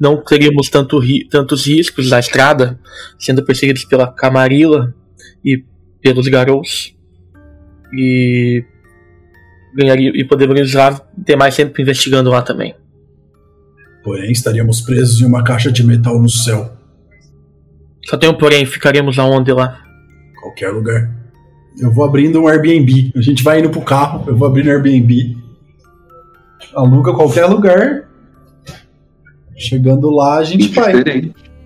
não teríamos tanto ri- tantos riscos da estrada, sendo perseguidos pela Camarilla e pelos Garous. E ganharia e poderíamos lá ter mais tempo investigando lá também. Porém, estaríamos presos em uma caixa de metal no céu. Só tem um porém, ficaremos aonde lá? Qualquer lugar. Eu vou abrindo um Airbnb. A gente vai indo pro carro, eu vou abrindo Airbnb. Aluga qualquer lugar. Chegando lá, a gente vai.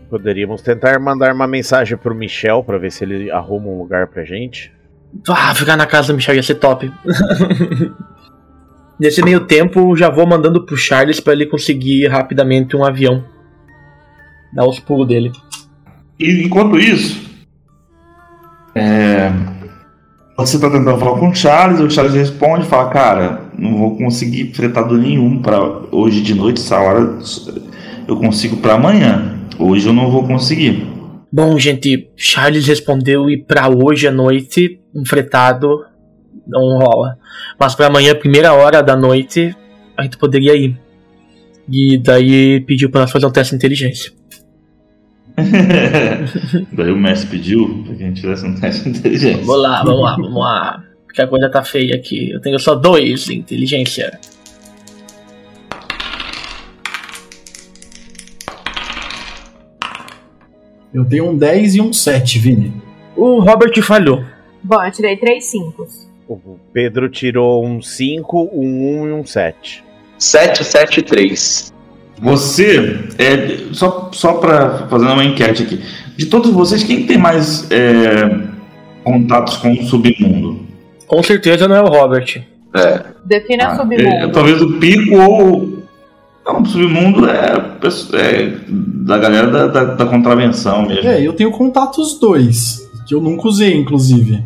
Poderíamos tentar mandar uma mensagem pro Michel pra ver se ele arruma um lugar pra gente. Ah, ficar na casa do Michel ia ser top. (laughs) Nesse meio tempo, já vou mandando pro Charles pra ele conseguir rapidamente um avião. Dar os pulos dele. E enquanto isso, é, você tá tentando falar com o Charles, o Charles responde e fala, cara, não vou conseguir fretado nenhum para hoje de noite, essa hora eu consigo para amanhã. Hoje eu não vou conseguir. Bom, gente, Charles respondeu e pra hoje à noite, um fretado não rola. Mas pra amanhã, primeira hora da noite, a gente poderia ir. E daí pediu pra nós fazer um teste de inteligência. (laughs) Daí o mestre pediu pra que a gente fizesse um teste de inteligência. Vamos lá, vamos lá, vamos lá. Porque a coisa tá feia aqui. Eu tenho só dois de inteligência. Eu tenho um 10 e um 7, Vini. O Robert falhou. Bom, eu tirei três cinco. O Pedro tirou um 5, um 1 e um 7. 773. Você, é, só, só pra fazer uma enquete aqui, de todos vocês, quem tem mais é, contatos com o submundo? Com certeza não é o Robert. É. Defina Ah, submundo. é, talvez o Pico ou. Não, o submundo é, é da galera da, da, da contravenção mesmo. É, eu tenho contatos dois, que eu nunca usei, inclusive.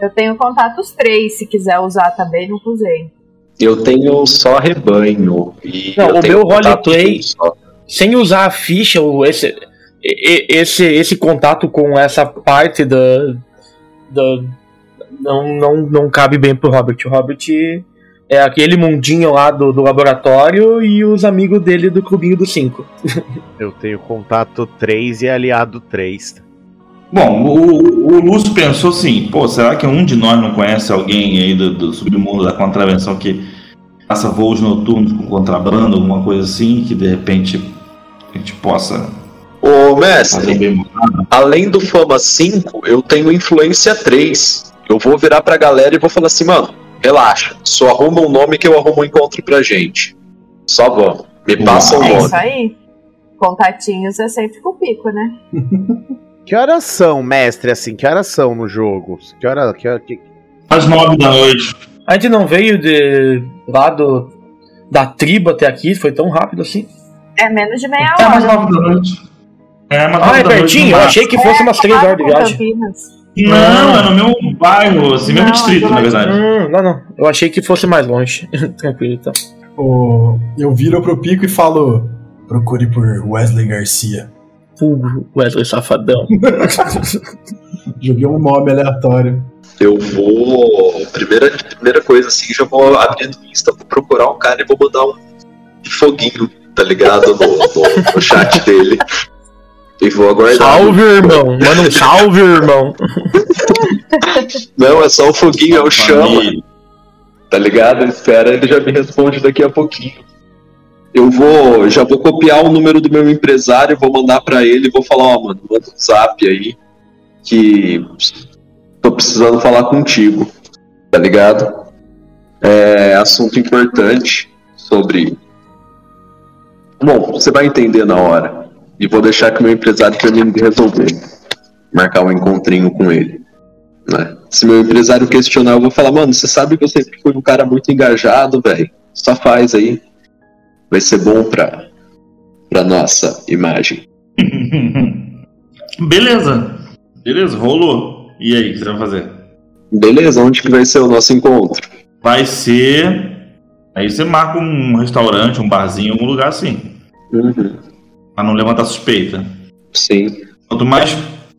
Eu tenho contatos três, se quiser usar também, não usei. Eu tenho só rebanho. E Não, eu o meu contato roleplay-. Sem usar a ficha, ou esse, esse, esse contato com essa parte da. da não, não, não cabe bem pro Robert. O Robert é aquele mundinho lá do, do laboratório e os amigos dele do clubinho dos (laughs) 5. Eu tenho contato 3 e aliado 3. Bom, o, o Lúcio pensou assim: pô, será que um de nós não conhece alguém aí do, do submundo da contravenção que faça voos noturnos com contrabando, alguma coisa assim, que de repente a gente possa Ô, fazer mestre, bem. além do Fama 5, eu tenho Influência 3. Eu vou virar pra galera e vou falar assim, mano, relaxa. Só arruma um nome que eu arrumo um encontro pra gente. Só vamos. Me passa um É nome. isso aí. Contatinhos é sempre com o pico, né? Que horas são, mestre, assim? Que horas são no jogo? Que hora. Que hora que... Às nove da noite. A gente não veio de lá do, da tribo até aqui, foi tão rápido assim. É menos de meia É mais hora. nove da noite. É mais Ah, nove é pertinho? Eu achei que fosse umas 3 horas de viagem. Campinas. Não, é no meu bairro, assim, mesmo distrito, na verdade. Hum, não, não. Eu achei que fosse mais longe. (laughs) Tranquilo, então. Ô, eu viro pro pico e falo: procure por Wesley Garcia. Hugo Wesley Safadão. (laughs) Joguei um nome aleatório. Eu vou. Primeira, primeira coisa assim, já vou abrir no Insta, vou procurar um cara e vou mandar um foguinho, tá ligado? No, no- no chat dele. E vou aguardar. Salve, irmão! Manda um salve, irmão! Não, é só o foguinho, é o chama. Família. tá ligado? Ele espera, ele já me responde daqui a pouquinho. Eu vou, já vou copiar o número do meu empresário, vou mandar pra ele vou falar, ó, mano, manda um zap aí que tô precisando falar contigo, tá ligado? É assunto importante sobre. Bom, você vai entender na hora. E vou deixar que meu empresário termine de resolver. Marcar um encontrinho com ele. Né? Se meu empresário questionar, eu vou falar, mano, você sabe que eu sempre fui um cara muito engajado, velho. Só faz aí. Vai ser bom pra, pra nossa imagem. (laughs) Beleza. Beleza, rolou. E aí, o que você vai fazer? Beleza, onde que vai ser o nosso encontro? Vai ser. Aí você marca um restaurante, um barzinho, algum lugar assim. Uhum, Pra não levantar suspeita. sim. Quanto mais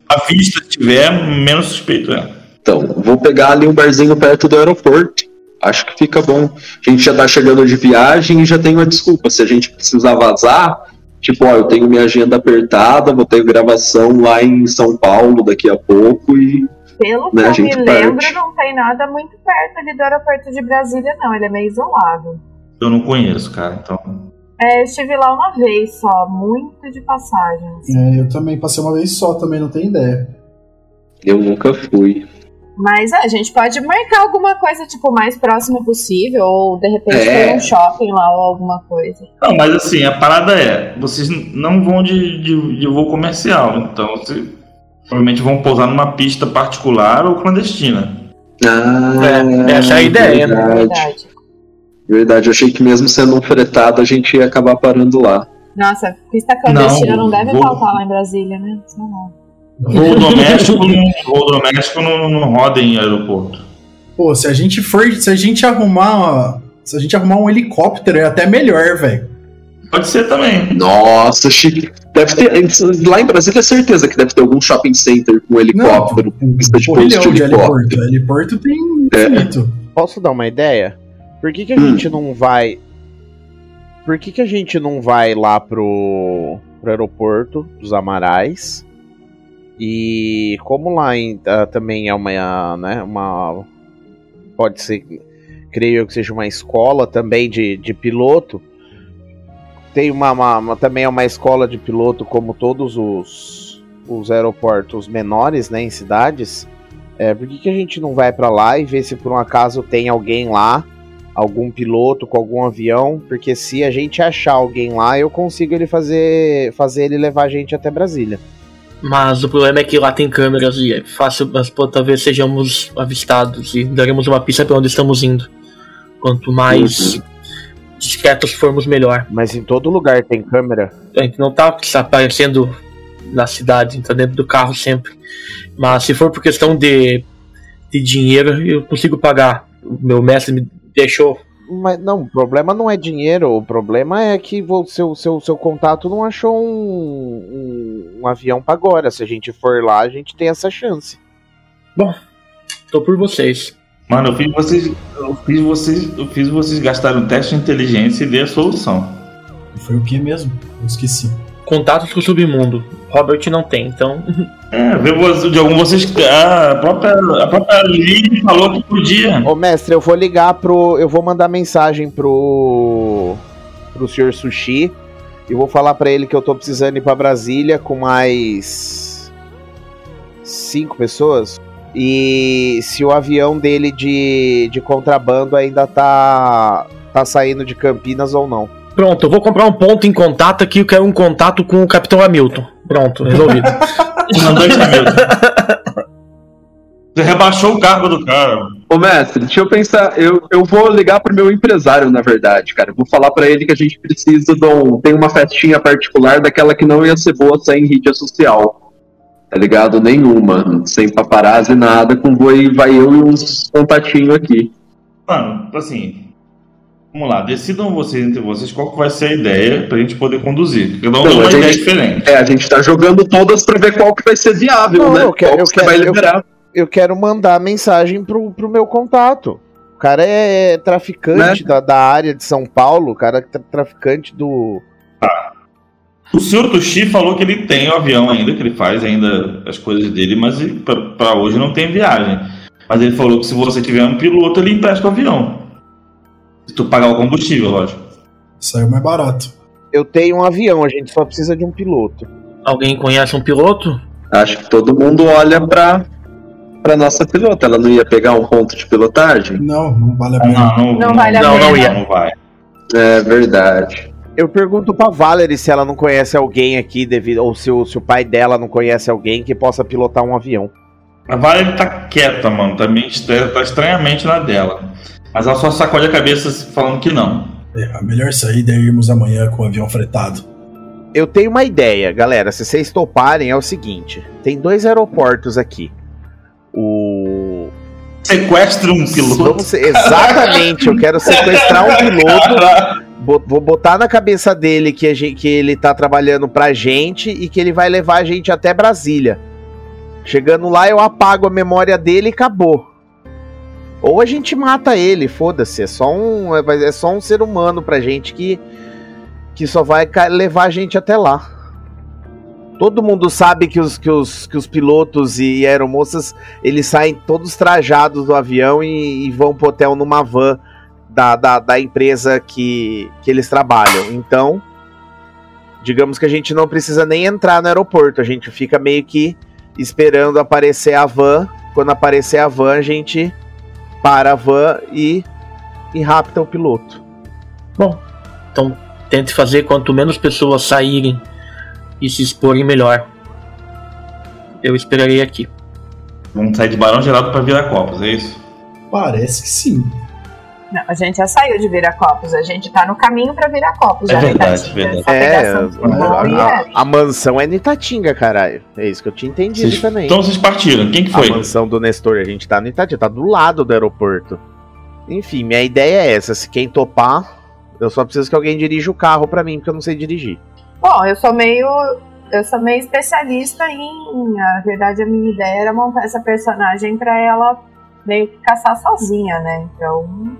a vista tiver, menos suspeito é. Então, vou pegar ali um barzinho perto do aeroporto. Acho que fica bom. A gente já tá chegando de viagem e já tem uma desculpa. Se a gente precisar vazar, tipo, ó, eu tenho minha agenda apertada, vou ter gravação lá em São Paulo daqui a pouco e Pelo que Né, a eu me gente lembro, parte. não tem nada muito perto ali do aeroporto de Brasília, não. Ele é meio isolado. Eu não conheço, cara. Então. É, eu estive lá uma vez só, muito de passagens. É, eu também passei uma vez só, também não tenho ideia. eu nunca fui. Mas é, a gente pode marcar alguma coisa, tipo, o mais próximo possível, ou de repente É. um shopping lá ou alguma coisa. Não, mas assim, a parada é, vocês não vão de, de, de voo comercial, então vocês provavelmente vão pousar numa pista particular ou clandestina. Ah, É, essa é a ideia, né? verdade. Verdade. Verdade, eu achei que mesmo sendo um fretado, a gente ia acabar parando lá. Nossa, pista clandestina não, Não, deve vou- faltar lá em Brasília, né? Lá. Voo doméstico, não, voo doméstico não, não roda em aeroporto. Pô, se a gente for. Se a gente arrumar. Se a gente arrumar um helicóptero, é até melhor, velho. Pode ser também. Nossa, chique. Deve ter. Lá em Brasília é certeza que deve ter algum shopping center com helicóptero, com pista de de de helicóptero. heliporto. Heliporto tem É. infinito. Posso dar uma ideia? Por que, que a Hum. gente não vai. Por que, que a gente não vai lá pro, pro aeroporto dos Amarais? E como lá em- ah, também é uma, né, uma. Pode ser, creio eu que seja uma escola também de, de piloto. Tem uma, uma- uma- também é uma escola de piloto, como todos os, os aeroportos menores, né, em cidades. É, por que, que a gente não vai pra lá e ver se por um acaso tem alguém lá, algum piloto com algum avião? Porque se a gente achar alguém lá, eu consigo ele fazer, fazer ele levar a gente até Brasília. Mas o problema é que lá tem câmeras e é fácil, mas pô, talvez sejamos avistados e daremos uma pista para onde estamos indo. Quanto mais discretos formos, melhor. Mas em todo lugar tem câmera. A gente não tá aparecendo na cidade, tá dentro do carro sempre. Mas se for por questão de, de dinheiro, eu consigo pagar. O meu mestre me deixou. Mas não, o problema não é dinheiro, o problema é que o seu, seu, seu contato não achou um, um, um avião pra agora. Se a gente for lá, a gente tem essa chance. Tô por vocês. Mano, eu fiz vocês. Eu fiz vocês. Eu fiz vocês gastarem um teste de inteligência e dei a solução. Foi o que mesmo? Eu esqueci. Contatos com o submundo. Robert não tem, então. (laughs) É, de algum vocês. A própria, a própria Lili falou que podia. Ô mestre, eu vou ligar pro. Eu vou mandar mensagem pro. pro senhor Sushi. E vou falar pra ele que eu tô precisando ir pra Brasília com mais. cinco pessoas. E se o avião dele de, de contrabando ainda tá. tá saindo de Campinas ou não. Pronto, eu vou comprar um ponto em contato aqui. Eu quero um contato com o Capitão Hamilton. Pronto, resolvido. (laughs) Amigo. Você rebaixou o cargo do cara. Ô, mestre, deixa eu pensar. Eu, eu vou ligar pro meu empresário, na verdade, cara. Eu vou falar pra ele que a gente precisa de um. Tem uma festinha particular daquela que não ia ser boa sem rede social. Tá ligado? Nenhuma. Sem paparazzi, nada. Com voo vai eu e uns contatinhos aqui. Mano, assim. Vamos lá, decidam vocês entre vocês qual que vai ser a ideia pra gente poder conduzir. Cada um deu uma a gente- ideia diferente. É, a gente tá jogando todas pra ver qual que vai ser viável, Não, né? eu quero- qual que eu você quero- vai eu- liberar. Eu quero mandar mensagem pro, pro meu contato. O cara é traficante da, da área de São Paulo, o cara é tra- traficante do. O senhor Tuxi falou que ele tem o avião ainda, que ele faz ainda as coisas dele, mas pra hoje não tem viagem. Mas ele falou que se você tiver um piloto, ele empresta o avião. Se tu pagar o combustível, lógico. Saiu mais barato. Eu tenho um avião, a gente só precisa de um piloto. Alguém conhece um piloto? Acho que todo mundo olha pra, pra nossa pilota. Ela não ia pegar um ponto de pilotagem? Não, não vale a Não, pena. não, Não vale a Não, pena. não ia. Não vai. É verdade. Eu pergunto pra Valerie se ela não conhece alguém aqui, devido, ou se o, se o pai dela não conhece alguém que possa pilotar um avião. A Valerie tá quieta, mano. Tá, meio tá estranhamente na dela. Mas ela só sacode a cabeça falando que não. É, a melhor saída é irmos amanhã com o avião fretado. Eu tenho uma ideia, galera. Se vocês toparem, é o seguinte: tem dois aeroportos aqui. O. Sequestre um piloto. Vamos ser- exatamente, eu quero sequestrar um piloto. (laughs) Vou botar na cabeça dele que, a gente, que ele tá trabalhando pra gente e que ele vai levar a gente até Brasília. Chegando lá, eu apago a memória dele e acabou. Ou a gente mata ele, foda-se. É só um, é, é só um ser humano pra gente que, que só vai levar a gente até lá. Todo mundo sabe que os, que os, que os pilotos e aeromoças eles saem todos trajados do avião e, e vão pro hotel numa van da, da, da empresa que, que eles trabalham. Então, digamos que a gente não precisa nem entrar no aeroporto, a gente fica meio que esperando aparecer a van quando aparecer a van, a gente para a van e, e rapta o piloto. Bom, então tente fazer quanto menos pessoas saírem e se exporem, melhor. Eu esperarei aqui. Vamos sair de Barão Geraldo pra Viracopos, é isso? Parece que sim. Não, a gente já saiu de Viracopos, a gente tá no caminho pra Viracopos. É verdade, verdade. É, a, a- é. a mansão é Nitatinga, caralho. É isso que eu tinha entendido Vocês- também. Então vocês partiram. Quem que foi? A mansão do Nestor, a gente tá no Itatinga, tá do lado do aeroporto. Enfim, minha ideia é essa. Se quem topar, eu só preciso que alguém dirija o carro pra mim, porque eu não sei dirigir. Bom, eu sou meio. Eu sou meio especialista em. Na verdade, a minha ideia era montar essa personagem pra ela meio que caçar sozinha, né? Então,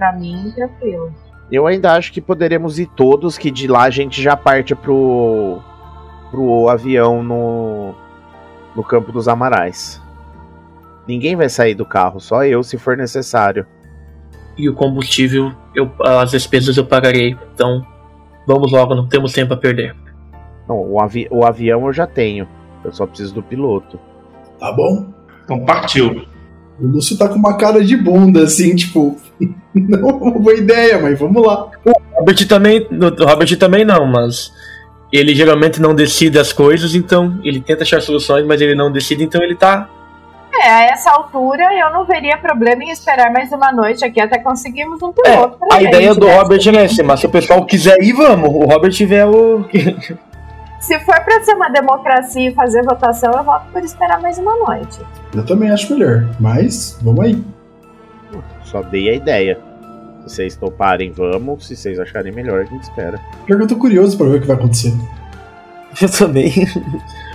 pra mim, tranquilo. Eu ainda acho que poderemos ir todos, que de lá a gente já parte pro, pro avião no, no Campo dos Amarais. Ninguém vai sair do carro, só eu se for necessário. E o combustível, eu, as despesas eu pagarei. Então, vamos logo, não temos tempo a perder. Não, o, avi o avião eu já tenho. Eu só preciso do piloto. Tá bom? Então partiu. O Lúcio tá com uma cara de bunda, assim, tipo. (laughs) Não é uma boa ideia, mas vamos lá. Robert também, o Robert também não, mas ele geralmente não decide as coisas, então ele tenta achar soluções, mas ele não decide, então ele tá. É, a essa altura eu não veria problema em esperar mais uma noite aqui até conseguirmos um piloto. pra É, A gente, ideia do né? Robert é essa, mas se o pessoal quiser ir, vamos. O Robert tiver o. Se for pra ser uma democracia e fazer votação, eu voto por esperar mais uma noite. Eu também acho melhor, mas vamos aí. Só dei a ideia. Se vocês toparem, vamos. Se vocês acharem melhor, a gente espera. Pior que eu tô curioso pra ver o que vai acontecer. (laughs) Eu também.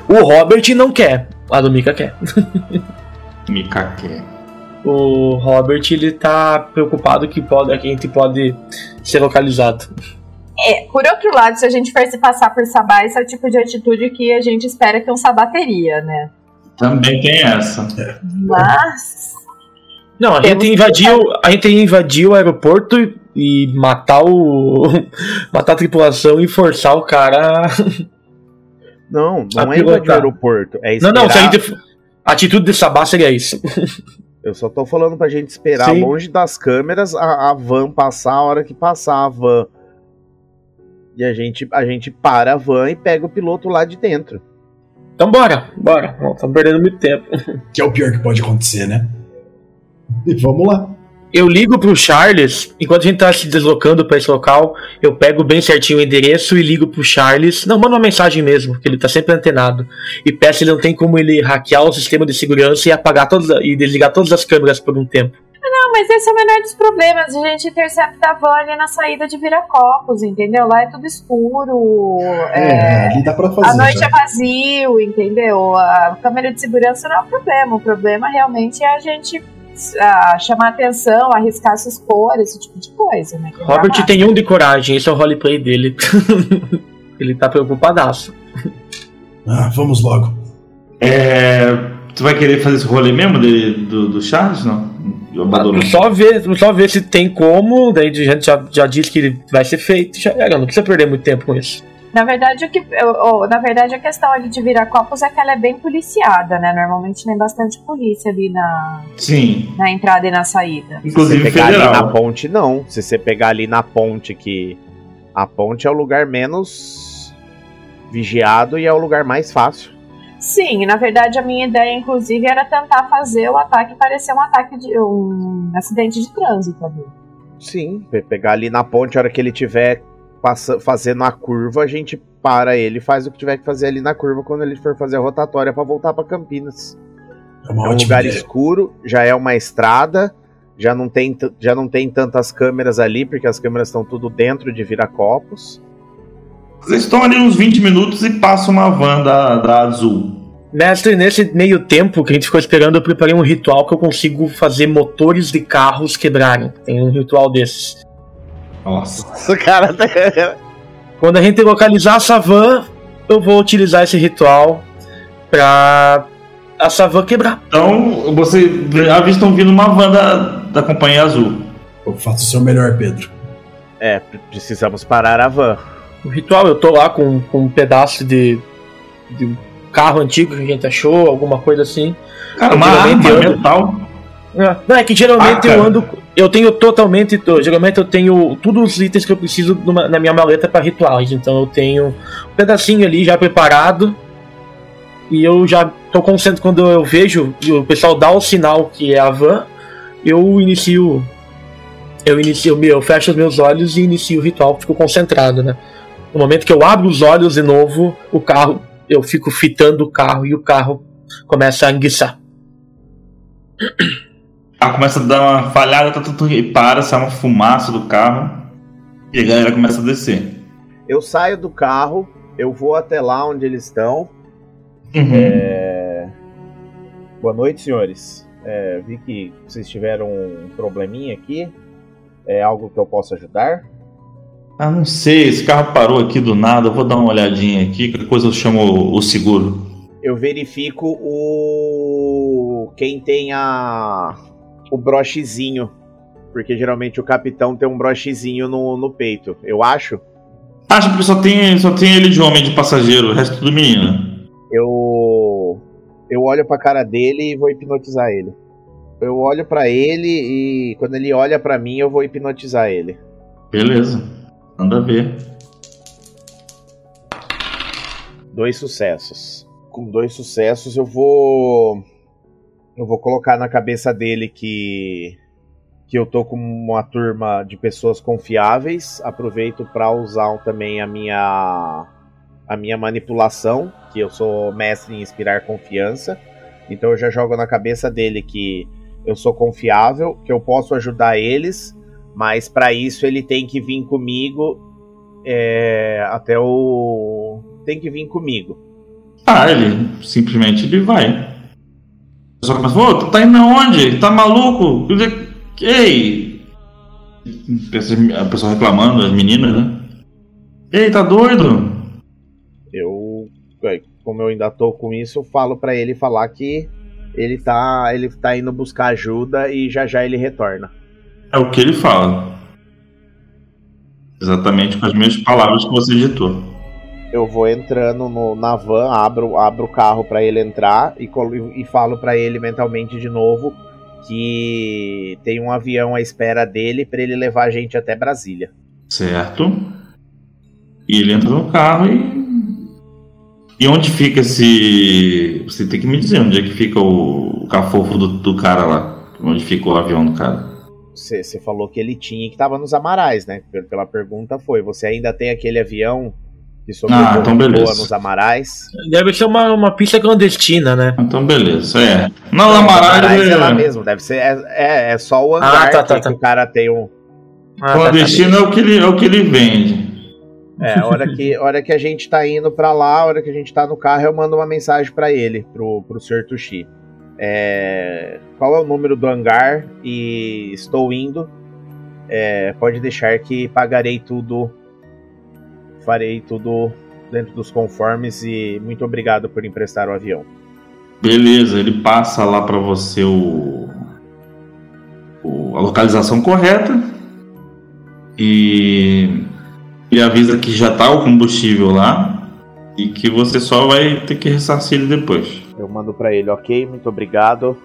O Robert não quer, a do Mika quer. (laughs) Me caquei. O Robert ele tá preocupado que, pode, que a gente pode ser localizado. É, por outro lado, se a gente for se passar por Sabá, esse é o tipo de atitude que a gente espera que um Sabá teria, né? Também tem essa. Mas. Não, a gente que invadiu, a gente invadiu o aeroporto e, e matar o (laughs) matar a tripulação e forçar o cara. (laughs) Não, não A é invadir o aeroporto. É Não, esperar. não, se a gente a atitude de Sabá seria isso. Eu só tô falando pra gente esperar Sim. longe das câmeras a, a van passar a hora que passar a van. E a gente, a gente para a van e pega o piloto lá de dentro. Então bora, bora. Não estamos perdendo muito tempo. (laughs) Que é o pior que pode acontecer, né? E vamos lá. Eu ligo pro Charles, enquanto a gente tá se deslocando pra esse local, eu pego bem certinho o endereço e ligo pro Charles. Não, manda uma mensagem mesmo, que ele tá sempre antenado. E peço se ele não tem como ele hackear o sistema de segurança e apagar todas e desligar todas as câmeras por um tempo. Mas esse é o menor dos problemas. A gente intercepta a van ali na saída de Viracopos, entendeu? Lá é tudo escuro. É, é, ali dá pra fazer. A noite já. é vazio, entendeu? A câmera de segurança não é o problema. O problema realmente é a gente ah, chamar atenção, arriscar se expor, esse tipo de coisa, né? Robert tem um de coragem, esse é o roleplay dele. (laughs) ele tá preocupadaço. Ah, vamos logo. É, tu vai querer fazer esse rolê mesmo de- do, do Charles, não? Eu abandono. Só ver, só ver se tem como, daí a gente já, já disse que vai ser feito, já era, não precisa perder muito tempo com isso. Na verdade, o que, na verdade, a questão ali de Viracopos é que ela é bem policiada, né? Normalmente tem bastante polícia ali na, Sim. na entrada e na saída. Se Inclusive você pegar ali na federal. ponte, não. Se você pegar ali na ponte, que a ponte é o lugar menos vigiado e é o lugar mais fácil. Sim, na verdade, a minha ideia, inclusive, era tentar fazer o ataque parecer um ataque de um acidente de trânsito ali. Sim, pe- pegar ali na ponte, a hora que ele tiver passa, fazendo a curva, a gente para ele e faz o que tiver que fazer ali na curva quando ele for fazer a rotatória pra voltar pra Campinas. É uma É um ótima lugar ideia. escuro, já é uma estrada, já não tem, já não tem tantas câmeras ali, porque as câmeras estão tudo dentro de Viracopos. Vocês estão ali uns 20 minutos e passa uma van da, da Azul. Mestre, nesse meio tempo que a gente ficou esperando, eu preparei um ritual que eu consigo fazer motores de carros quebrarem. Tem um ritual desses. Nossa. Cara tá- (laughs) Quando a gente localizar a Savan, eu vou utilizar esse ritual pra a Savan quebrar. Então, você avistam vindo uma van da, da Companhia Azul. Eu faço o seu melhor, Pedro. É, pre- precisamos parar a van. O ritual, eu tô lá com, com um pedaço de, de carro antigo que a gente achou, alguma coisa assim. Cara, uma arma eu- metal. É, Não, é que geralmente Ah, eu ando. Eu tenho totalmente. to- Geralmente eu tenho todos os itens que eu preciso numa- na minha maleta para rituais. Então eu tenho um pedacinho ali já preparado. E eu já tô concentrado. Quando eu vejo e o pessoal dá o sinal que é a van, eu inicio. Eu inicio, eu fecho os meus olhos e inicio o ritual, fico concentrado, né? No momento que eu abro os olhos de novo, o carro. Eu fico fitando o carro e o carro começa a enguiçar. (clears throat) Ah, começa a dar uma falhada, tá tudo e para, sai uma fumaça do carro. E a galera começa a descer. Eu saio do carro, eu vou até lá onde eles estão. Uhum. É, Boa noite, senhores. É, vi que vocês tiveram um probleminha aqui. É algo que eu possa ajudar? Ah, não sei, esse carro parou aqui do nada, eu vou dar uma olhadinha aqui, qualquer coisa eu chamo o, seguro. Eu verifico o. Quem tem a. O brochezinho. Porque geralmente o capitão tem um brochezinho no, no peito. Eu acho. Acho que só tem, só tem ele de homem de passageiro, o resto tudo menina. Eu. Eu olho pra cara dele e vou hipnotizar ele. Eu olho pra ele e quando ele olha pra mim eu vou hipnotizar ele. Beleza, manda ver. Dois sucessos. Com dois sucessos eu vou. Eu vou colocar na cabeça dele que. Que eu tô com uma turma de pessoas confiáveis. Aproveito pra usar também a minha. A minha manipulação. Que eu sou mestre em inspirar confiança. Então eu já jogo na cabeça dele que eu sou confiável, que eu posso ajudar eles, mas pra isso ele tem que vir comigo é, até o. Tem que vir comigo. Ah, ele simplesmente ele vai. O pessoal começa, ô, tu tá indo aonde? Tá maluco? Ei! A pessoa reclamando, as meninas, né? Ei, tá doido? Eu, é, como eu ainda tô com isso, eu falo pra ele falar que ele tá, ele tá indo buscar ajuda e já já ele retorna. É o que ele fala. Exatamente com as mesmas palavras que você ditou. Eu vou entrando no- na van, abro, abro o carro pra ele entrar e, e falo pra ele mentalmente de novo que tem um avião à espera dele pra ele levar a gente até Brasília. Certo? E ele entra no carro e. E onde fica esse. Você tem que me dizer onde é que fica o, o cafofo do, do cara lá. Onde fica o avião do cara. Você falou que ele tinha e que tava nos Amarais, né? Pel- Pela pergunta foi, você ainda tem aquele avião que Ah, então beleza. nos Amarais? Deve ser uma, uma pista clandestina, né? Então beleza, é. Não, Não, Amarais Amarais é lá é. mesmo, deve ser. É, é, é só o hangar Ah, tá, tá, que, tá. que o cara tem um. Ah, tá, tá. Clandestino é o que ele, é o que ele vende. É, a hora que, a hora que a gente tá indo pra lá, a hora que a gente tá no carro, eu mando uma mensagem pra ele, pro, pro Sr. Tuxi. É, qual é o número do hangar e estou indo. É, pode deixar que pagarei tudo. Farei tudo dentro dos conformes e muito obrigado por emprestar o avião. Beleza, ele passa lá pra você o, o- a localização correta e ele avisa que já tá o combustível lá e que você só vai ter que ressarcir ele depois. Eu mando pra ele, ok, muito obrigado.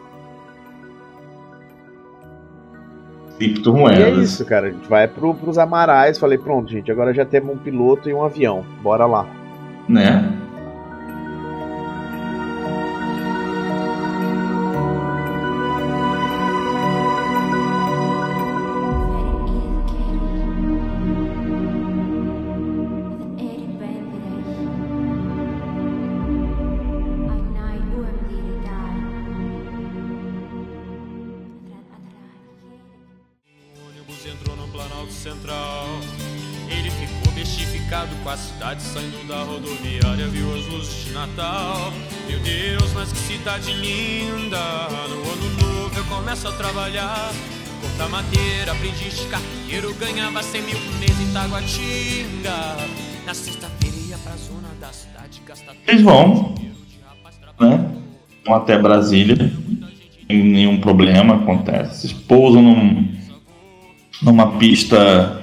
E é Criptomoedas. isso, cara. A gente vai pro, pros Amarais. Falei, pronto, gente, agora já temos um piloto e um avião. Bora lá. né? Ganhava 100 mil por mês em Taguatinga. Na sexta-feira ia pra zona da cidade gastar Eles vão, né? Vão até Brasília. Nenhum problema acontece. Vocês pousam num- numa pista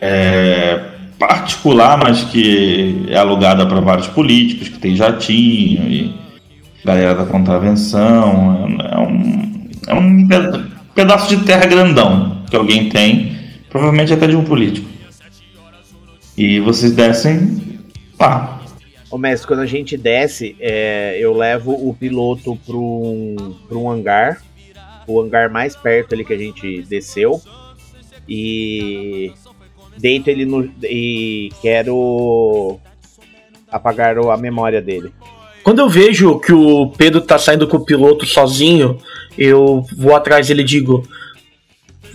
é, particular, mas que é alugada para vários políticos, que tem jatinho e galera da contravenção. É um, é um pe- pedaço de terra grandão que alguém tem, provavelmente até de um político. E vocês descem lá. Ô mestre, quando a gente desce, é, eu levo o piloto para um, pra um hangar, o hangar mais perto ali que a gente desceu, e deito ele no. e quero apagar o- a memória dele. Quando eu vejo que o Pedro tá saindo com o piloto sozinho, eu vou atrás dele e digo: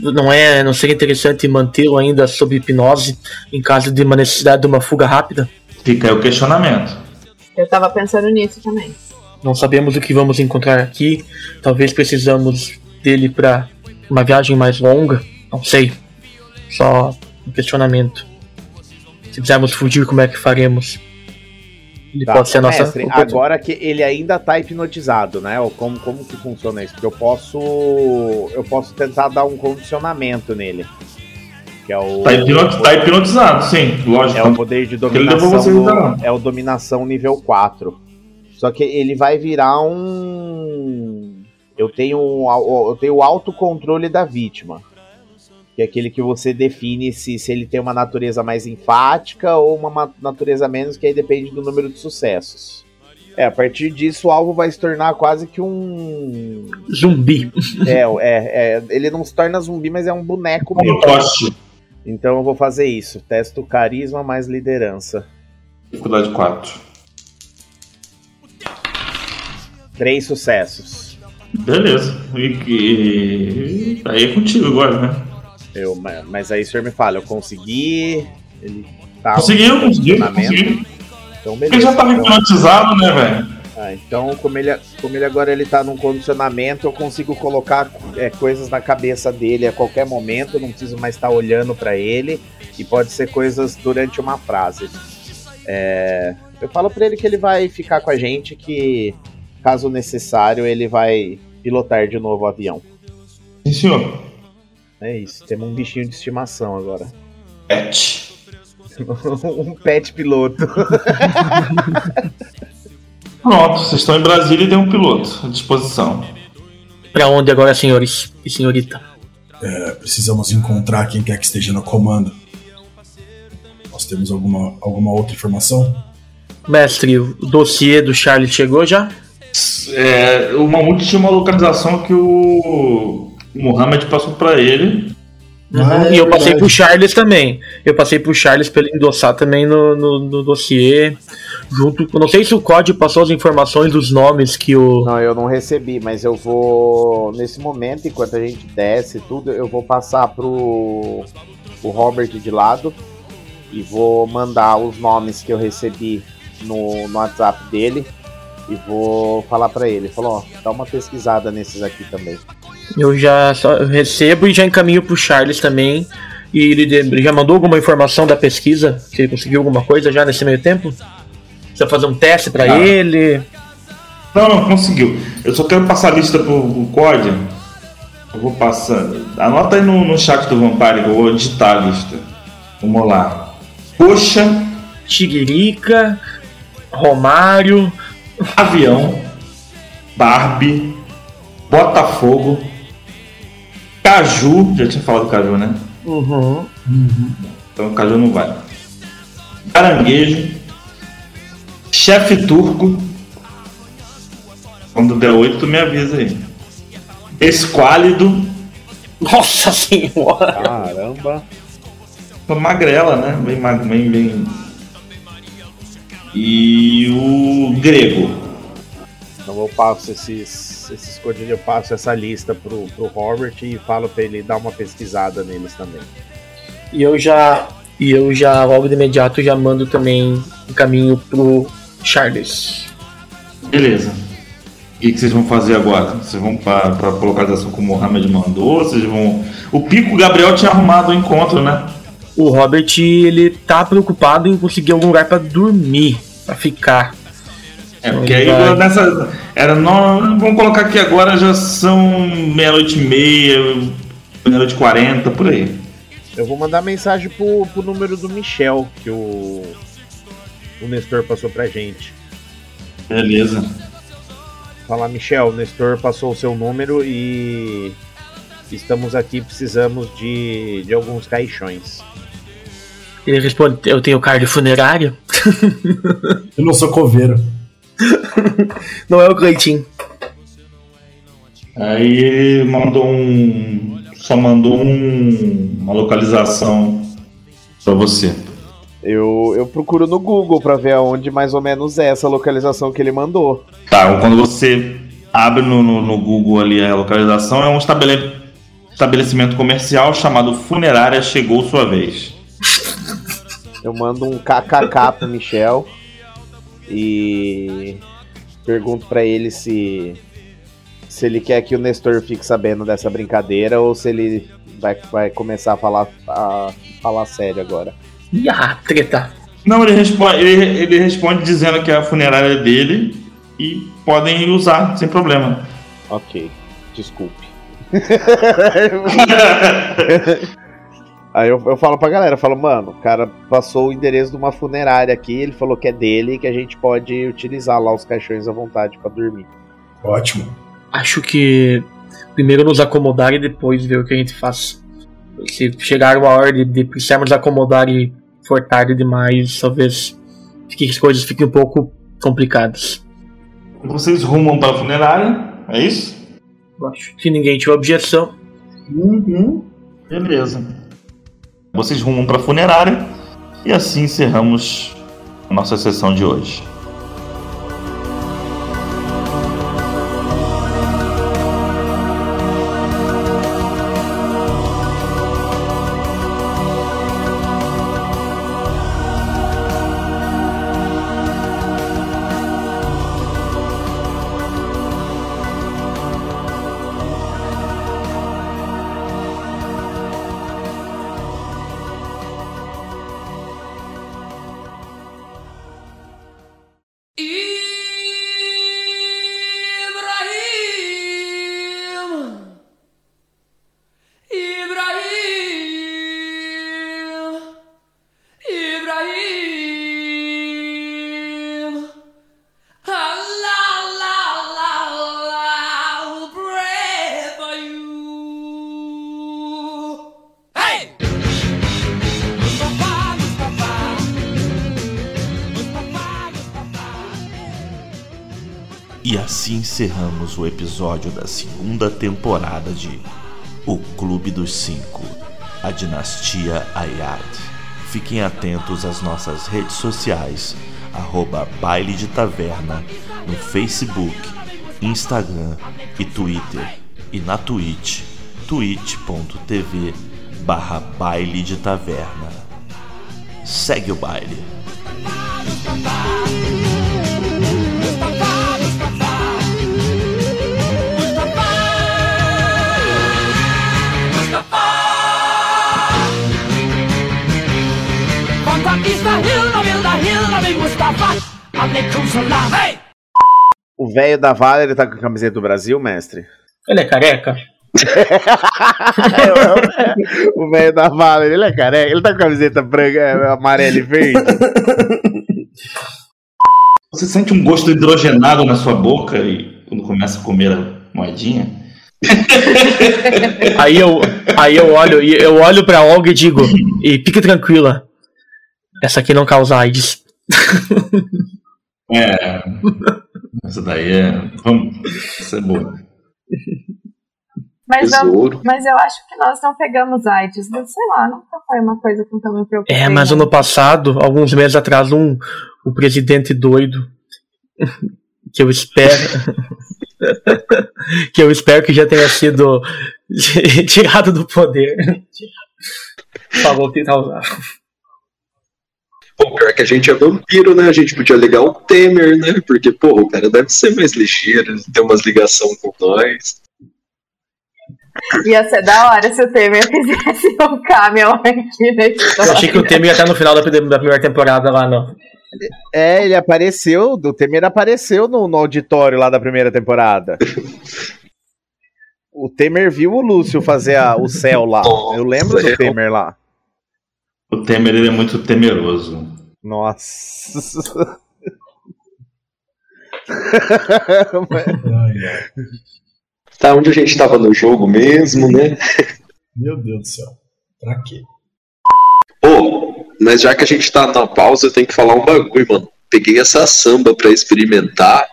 não é, não seria interessante mantê-lo ainda sob hipnose em caso de uma necessidade de uma fuga rápida? Fica aí o questionamento. Eu tava pensando nisso também. Não sabemos o que vamos encontrar aqui. Talvez precisamos dele para uma viagem mais longa. Não sei. Só um questionamento. Se quisermos fugir, como é que faremos? Ele Tá, pode ser a nossa. mestre, agora que ele ainda tá hipnotizado, né? Ou como, como que funciona isso? Porque eu posso. Eu posso tentar dar um condicionamento nele. Que é o. Tá, hipnot- tá hipnotizado, sim, lógico. É o poder de dominação. no- é o dominação nível 4. Só que ele vai virar um. Eu tenho eu tenho o autocontrole da vítima. Que é aquele que você define se, se ele tem uma natureza mais enfática ou uma ma- natureza menos, que aí depende do número de sucessos. É, a partir disso o alvo vai se tornar quase que um. Zumbi. É, é, é, ele não se torna zumbi, mas é um boneco meu. Um toste. Então eu vou fazer isso. Testo carisma mais liderança. Dificuldade 4. Três sucessos. Beleza. E, e- aí é contigo agora, né? Eu, ma- mas aí o senhor me fala, eu consegui. Ele tá Conseguiu, conseguiu, conseguiu. Então Ele já tava então, hipnotizado, né, velho? ah, então como ele, como ele agora ele tá num condicionamento, eu consigo colocar é, coisas na cabeça dele a qualquer momento, eu não preciso mais estar olhando pra ele. E pode ser coisas durante uma frase. É, eu falo pra ele que ele vai ficar com a gente, que caso necessário ele vai pilotar de novo o avião. Sim, senhor. É isso, temos um bichinho de estimação agora. Pet. (laughs) um pet piloto. (laughs) Pronto, vocês estão em Brasília e tem um piloto à disposição. Pra onde agora, senhores e senhorita? É, precisamos encontrar quem quer que esteja no comando. Nós temos alguma, alguma outra informação? Mestre, o dossiê do Charlie chegou já? É, o Mamute tinha uma localização que o, o Mohamed passou pra ele. Ah, é e eu passei verdade. pro Charles também. Eu passei pro Charles pra ele endossar também no, no, no dossiê. Junto. Não sei se o código passou as informações dos nomes que o. Não, eu não recebi, mas eu vou. Nesse momento, enquanto a gente desce e tudo, eu vou passar pro. o Robert de lado e vou mandar os nomes que eu recebi no, no WhatsApp dele e vou falar pra ele. Falou, ó, dá uma pesquisada nesses aqui também. Eu já recebo e já encaminho pro Charles também. E ele, já mandou alguma informação da pesquisa? Se ele conseguiu alguma coisa já nesse meio tempo? Precisa fazer um teste pra Ah. ele? Não, não, conseguiu. Eu só quero passar a lista pro, pro código. Eu vou passar. Anota aí no, no chat do Vampire que eu vou digitar a lista. Vamos lá. Coxa, Tigirica, Romário, avião, Barbie, Botafogo, Caju. Já tinha falado Caju, né? uhum, Então Caju não vai. Caranguejo, chefe turco. Quando der 8, tu me avisa aí. Esquálido, Nossa senhora! Caramba! magrela, né? Bem, mag- bem, bem. E o grego. Então eu passo esses, esses eu passo essa lista pro, pro Robert e falo pra ele dar uma pesquisada neles também. E eu já. E eu já, logo de imediato, já mando também um caminho pro Charles. Beleza. O que, que vocês vão fazer agora? Vocês vão pra, pra localização que o Mohamed mandou? Vocês vão. O Pico o Gabriel tinha arrumado o encontro, né? O Robert, ele tá preocupado em conseguir algum lugar pra dormir, pra ficar. É, porque aí Vai. nessa. Era no, vamos colocar aqui agora já são meia-noite e meia, meia-noite e quarenta, por aí. Eu vou mandar mensagem pro, pro número do Michel, que o, o Nestor passou pra gente. Beleza. Falar, Michel, o Nestor passou o seu número e estamos aqui, precisamos de, de alguns caixões. Ele responde: Eu tenho card funerário. (laughs) Eu não sou coveiro. Não é o Cleitinho. Aí ele mandou um. Só mandou um, uma localização pra você. Eu, eu procuro no Google pra ver aonde mais ou menos é essa localização que ele mandou. Tá, quando você abre no, no, no Google ali a localização, é um estabele- estabelecimento comercial chamado Funerária Chegou Sua Vez. Eu mando um kkk pro Michel e pergunto pra ele se se ele quer que o Nestor fique sabendo dessa brincadeira ou se ele vai, vai começar a falar a falar sério agora. Ih, ah, treta. Não, ele responde, ele, ele responde dizendo que é a funerária dele e podem usar sem problema. Ok, desculpe. (laughs) (laughs) Aí eu, eu falo pra galera, eu falo, mano, o cara passou o endereço de uma funerária aqui, ele falou que é dele e que a gente pode utilizar lá os caixões à vontade pra dormir. Ótimo. Acho que primeiro nos acomodar e depois ver o que a gente faz. Se chegar uma hora de, de precisarmos acomodar e for tarde demais, talvez fique, as coisas fiquem um pouco complicadas. Vocês rumam para a funerária, é isso? Acho que ninguém tiver objeção. Uhum. Beleza. Vocês rumam para a funerária e assim encerramos nossa sessão de hoje. Encerramos o episódio da segunda temporada de O Clube dos Cinco, a Dinastia Ayad. Fiquem atentos às nossas redes sociais, arroba Baile de Taverna, no Facebook, Instagram e Twitter, e na Twitch, twitch.tv barra Baile de Taverna. Segue o baile. O velho da Vale, ele tá com a camiseta do Brasil, mestre? Ele é careca? (laughs) o velho da Vale, ele é careca, ele tá com a camiseta branca, é, amarela e verde. (laughs) Você sente um gosto hidrogenado na sua boca e quando começa a comer a moedinha? (laughs) Aí eu, aí eu olho, e eu olho pra Olga e digo, e fique tranquila. Essa aqui não causa AIDS. É. Essa daí é. Vamos. Essa é boa. Mas, eu, mas eu acho que nós não pegamos AIDS. Mas sei lá, nunca foi uma coisa com que eu me preocupei. É, mas ano passado, alguns meses atrás, um, o presidente doido, (laughs) que eu espero, (laughs) que eu espero que já tenha sido (laughs) tirado do poder, falou que tá usando. Pô, pior que a gente é vampiro, né? A gente podia ligar o Temer, né? Porque, pô, o cara deve ser mais ligeiro, ter umas ligação com nós. Ia ser da hora se o Temer fizesse (laughs) um cameo aqui na Eu achei que o Temer ia estar no final da, da primeira temporada lá, não. É, ele apareceu, o Temer apareceu no, no auditório lá da primeira temporada. (laughs) O Temer viu o Lúcio fazer a- o céu lá. Eu lembro do Temer lá. O Temer ele é muito temeroso. Nossa. (laughs) Tá onde a gente tava no jogo mesmo, né? Meu Deus do céu. Pra quê? Ô, mas já que a gente tá na pausa, eu tenho que falar um bagulho, mano. Peguei essa samba pra experimentar.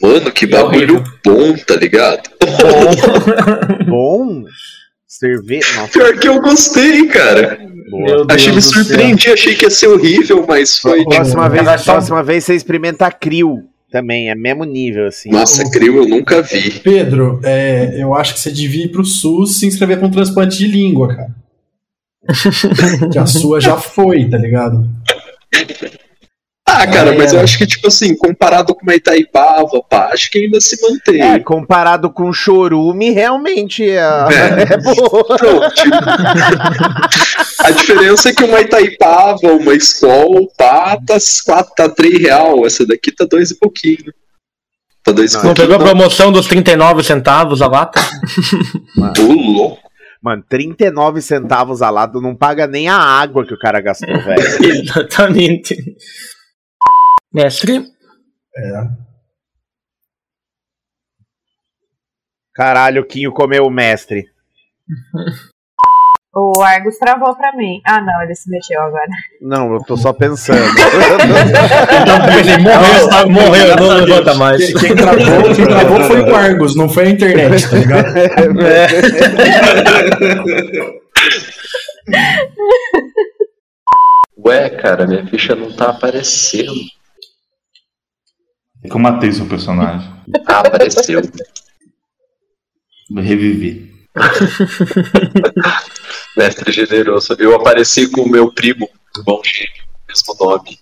Mano, que bagulho bom, tá ligado? (laughs) Bom. Cerveja. (laughs) Nossa, Pior que eu gostei, cara. Achei, me surpreendi, achei que ia ser horrível, mas foi. Próxima vez, próxima vez você experimenta Crio também, é mesmo nível, assim. Nossa, Crio eu nunca vi. Pedro, é, eu acho que você devia ir pro SUS e se inscrever pra um transplante de língua, cara. (laughs) que a sua já foi, tá ligado? Ah, cara, É. mas eu acho que, tipo assim, comparado com uma Itaipava, pá, acho que ainda se mantém. É, comparado com chorume, realmente é, É. (laughs) é boa. Não, tipo, a diferença é que uma Itaipava, uma Skol, pá, tá, quatro, tá 3 real. Essa daqui tá dois e pouquinho. Tá dois e Não pegou a promoção dos 39 centavos a lata? Ô, louco. Mano, 39 centavos a lata não paga nem a água que o cara gastou, velho. (laughs) Exatamente. Mestre, É. Caralho, o Quinho comeu o mestre. (laughs) O Argus travou pra mim. Ah, não, ele se mexeu agora. Não, eu tô só pensando. ele morreu, tá- morreu, não levanta mais. Quem, travou, quem travou foi o Argus, não foi a internet, tá ligado? (laughs) Ué, cara, minha ficha não tá aparecendo. É que eu matei seu personagem. Ah, (laughs) apareceu. Eu revivi. (laughs) Mestre generoso. Eu apareci com o meu primo, irmão gêmeo, mesmo nome.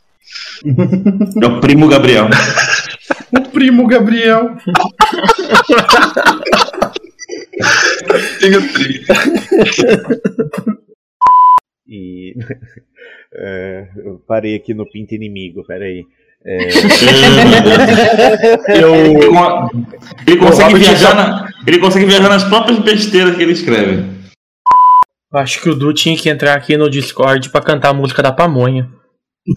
É o primo Gabriel. O primo Gabriel. Tenho primo. E. (laughs) é, eu parei aqui no pinto inimigo, peraí. Eu... (laughs) Ele consegue viajar na... Ele consegue viajar nas próprias besteiras que ele escreve. eu acho que o Du tinha que entrar aqui no Discord pra cantar a música da pamonha.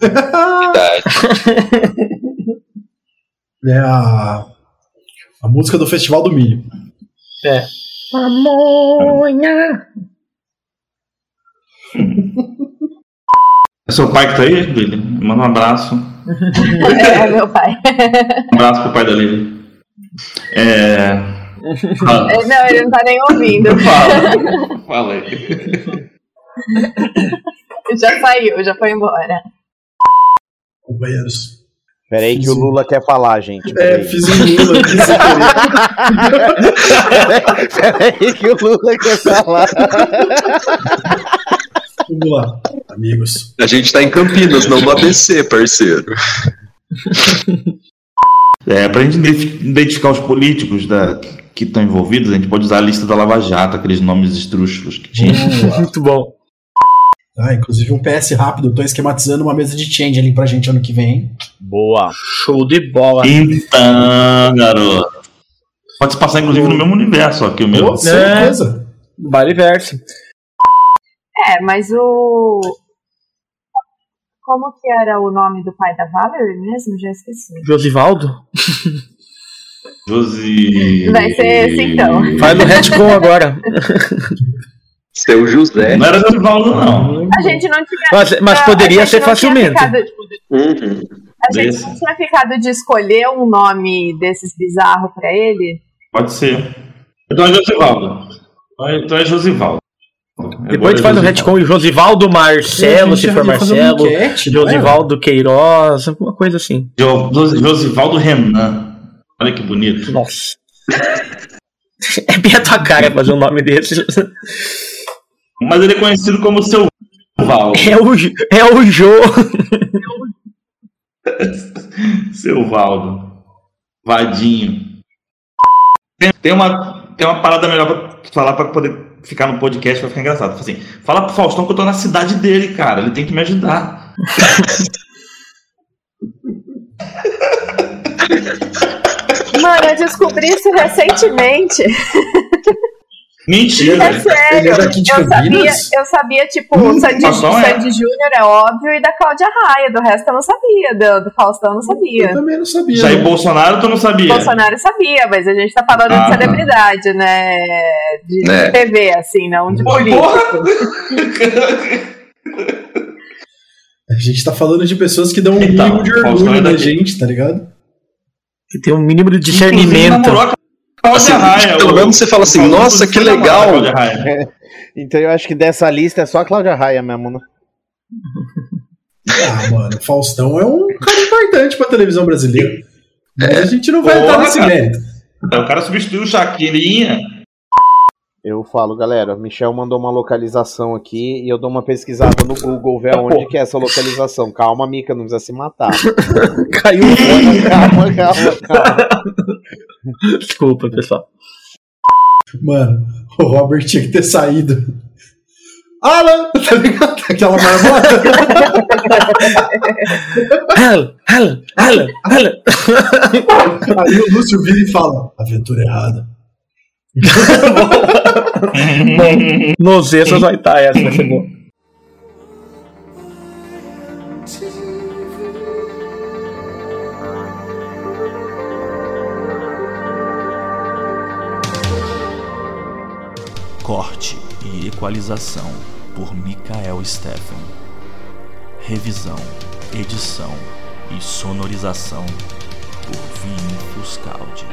Verdade. (laughs) É a, a música do Festival do Milho. É. Pamonha! É seu pai que tá aí, Lili? Manda um abraço. É, meu pai. Um abraço pro pai da Lili. É. Fala, É, Não, ele não tá nem ouvindo. (laughs) fala, fala aí. Já saiu, já foi embora. Companheiros. Peraí que o Lula quer falar, gente. É, Peraí, fiz um Lula querer. (laughs) peraí que o Lula quer falar. Vamos lá, amigos. A gente tá em Campinas, não no ABC, parceiro. (laughs) É, pra gente identif- identificar os políticos da... que estão envolvidos, a gente pode usar a lista da Lava Jato, aqueles nomes estrúxulos que tinha. (laughs) Muito bom. Ah, inclusive um PS rápido, tô esquematizando uma mesa de change ali pra gente ano que vem. Boa. Show de bola. Então, garoto. Pode se passar, inclusive, no mesmo universo aqui, o meu. Com certeza. Vale verso. É, mas o. Como que era o nome do pai da Valerie mesmo? Já esqueci. Josivaldo? Josi. Vai ser esse então. Faz no retcon agora. Seu José. Não era Josivaldo, não. A gente não tinha. Mas, mas poderia ser facilmente. ficado- Uhum. a gente Desse. não tinha ficado de escolher um nome desses bizarros pra ele? Pode ser. Então é Josivaldo. Então é Josivaldo. Depois a gente faz no retcon Josivaldo Marcelo, se for Marcelo. enquete, é? Josivaldo Queiroz, alguma coisa assim. Jo- Jos- Josivaldo Renan. Olha que bonito. Nossa. (laughs) É bem a tua cara fazer um nome desse. Mas ele é conhecido como seu Valdo. É o, Jo- é o Jô. (laughs) Seu Valdo. Vadinho. Tem, tem uma, tem uma parada melhor pra falar pra poder ficar no podcast, vai ficar engraçado. Fala Assim, fala pro Faustão que eu tô na cidade dele, cara. Ele tem que me ajudar. Mano, eu descobri isso recentemente. (laughs) Mentira! É sério, Ele é daqui de eu sabia, eu sabia, tipo, Hum, o Sandy, é. Sandy Júnior é óbvio e da Cláudia Raia, do resto eu não sabia, do, do Faustão eu não Eu sabia. também não sabia. Jair. Bolsonaro, tu não sabia? Bolsonaro sabia, mas a gente tá falando Ah. de celebridade, né? De, É. de TV, assim, não de político. porra! A gente tá falando de pessoas que dão um Então, mínimo de orgulho é na gente, tá ligado? Que tem um mínimo de discernimento. namorou Assim, Raia, pelo menos você fala assim, nossa, que legal. Raia. Então eu acho que dessa lista é só a Cláudia Raia mesmo, né? Ah, mano, Faustão é um cara importante pra televisão brasileira. Mas a gente não vai Porra, entrar nesse cara. mérito. O cara substituiu o Shaquirinha. Eu falo, galera, o Michel mandou uma localização aqui e eu dou uma pesquisada no Google, ver aonde que é essa localização. Calma, Mica, não precisa se matar. (laughs) Caiu. (laughs) calma, calma, calma. Desculpa, pessoal. Mano, o Robert tinha que ter saído. Alan! (laughs) Tá ligado? Aquela marmota. Alan, Alan, Alan, Alan. Aí o Lúcio vira e fala: aventura errada. (laughs) Nos extras vai estar essa, vai ser boa. Corte e equalização por Mikael Steffen. Revisão, edição e sonorização por Vini Fuscaldi.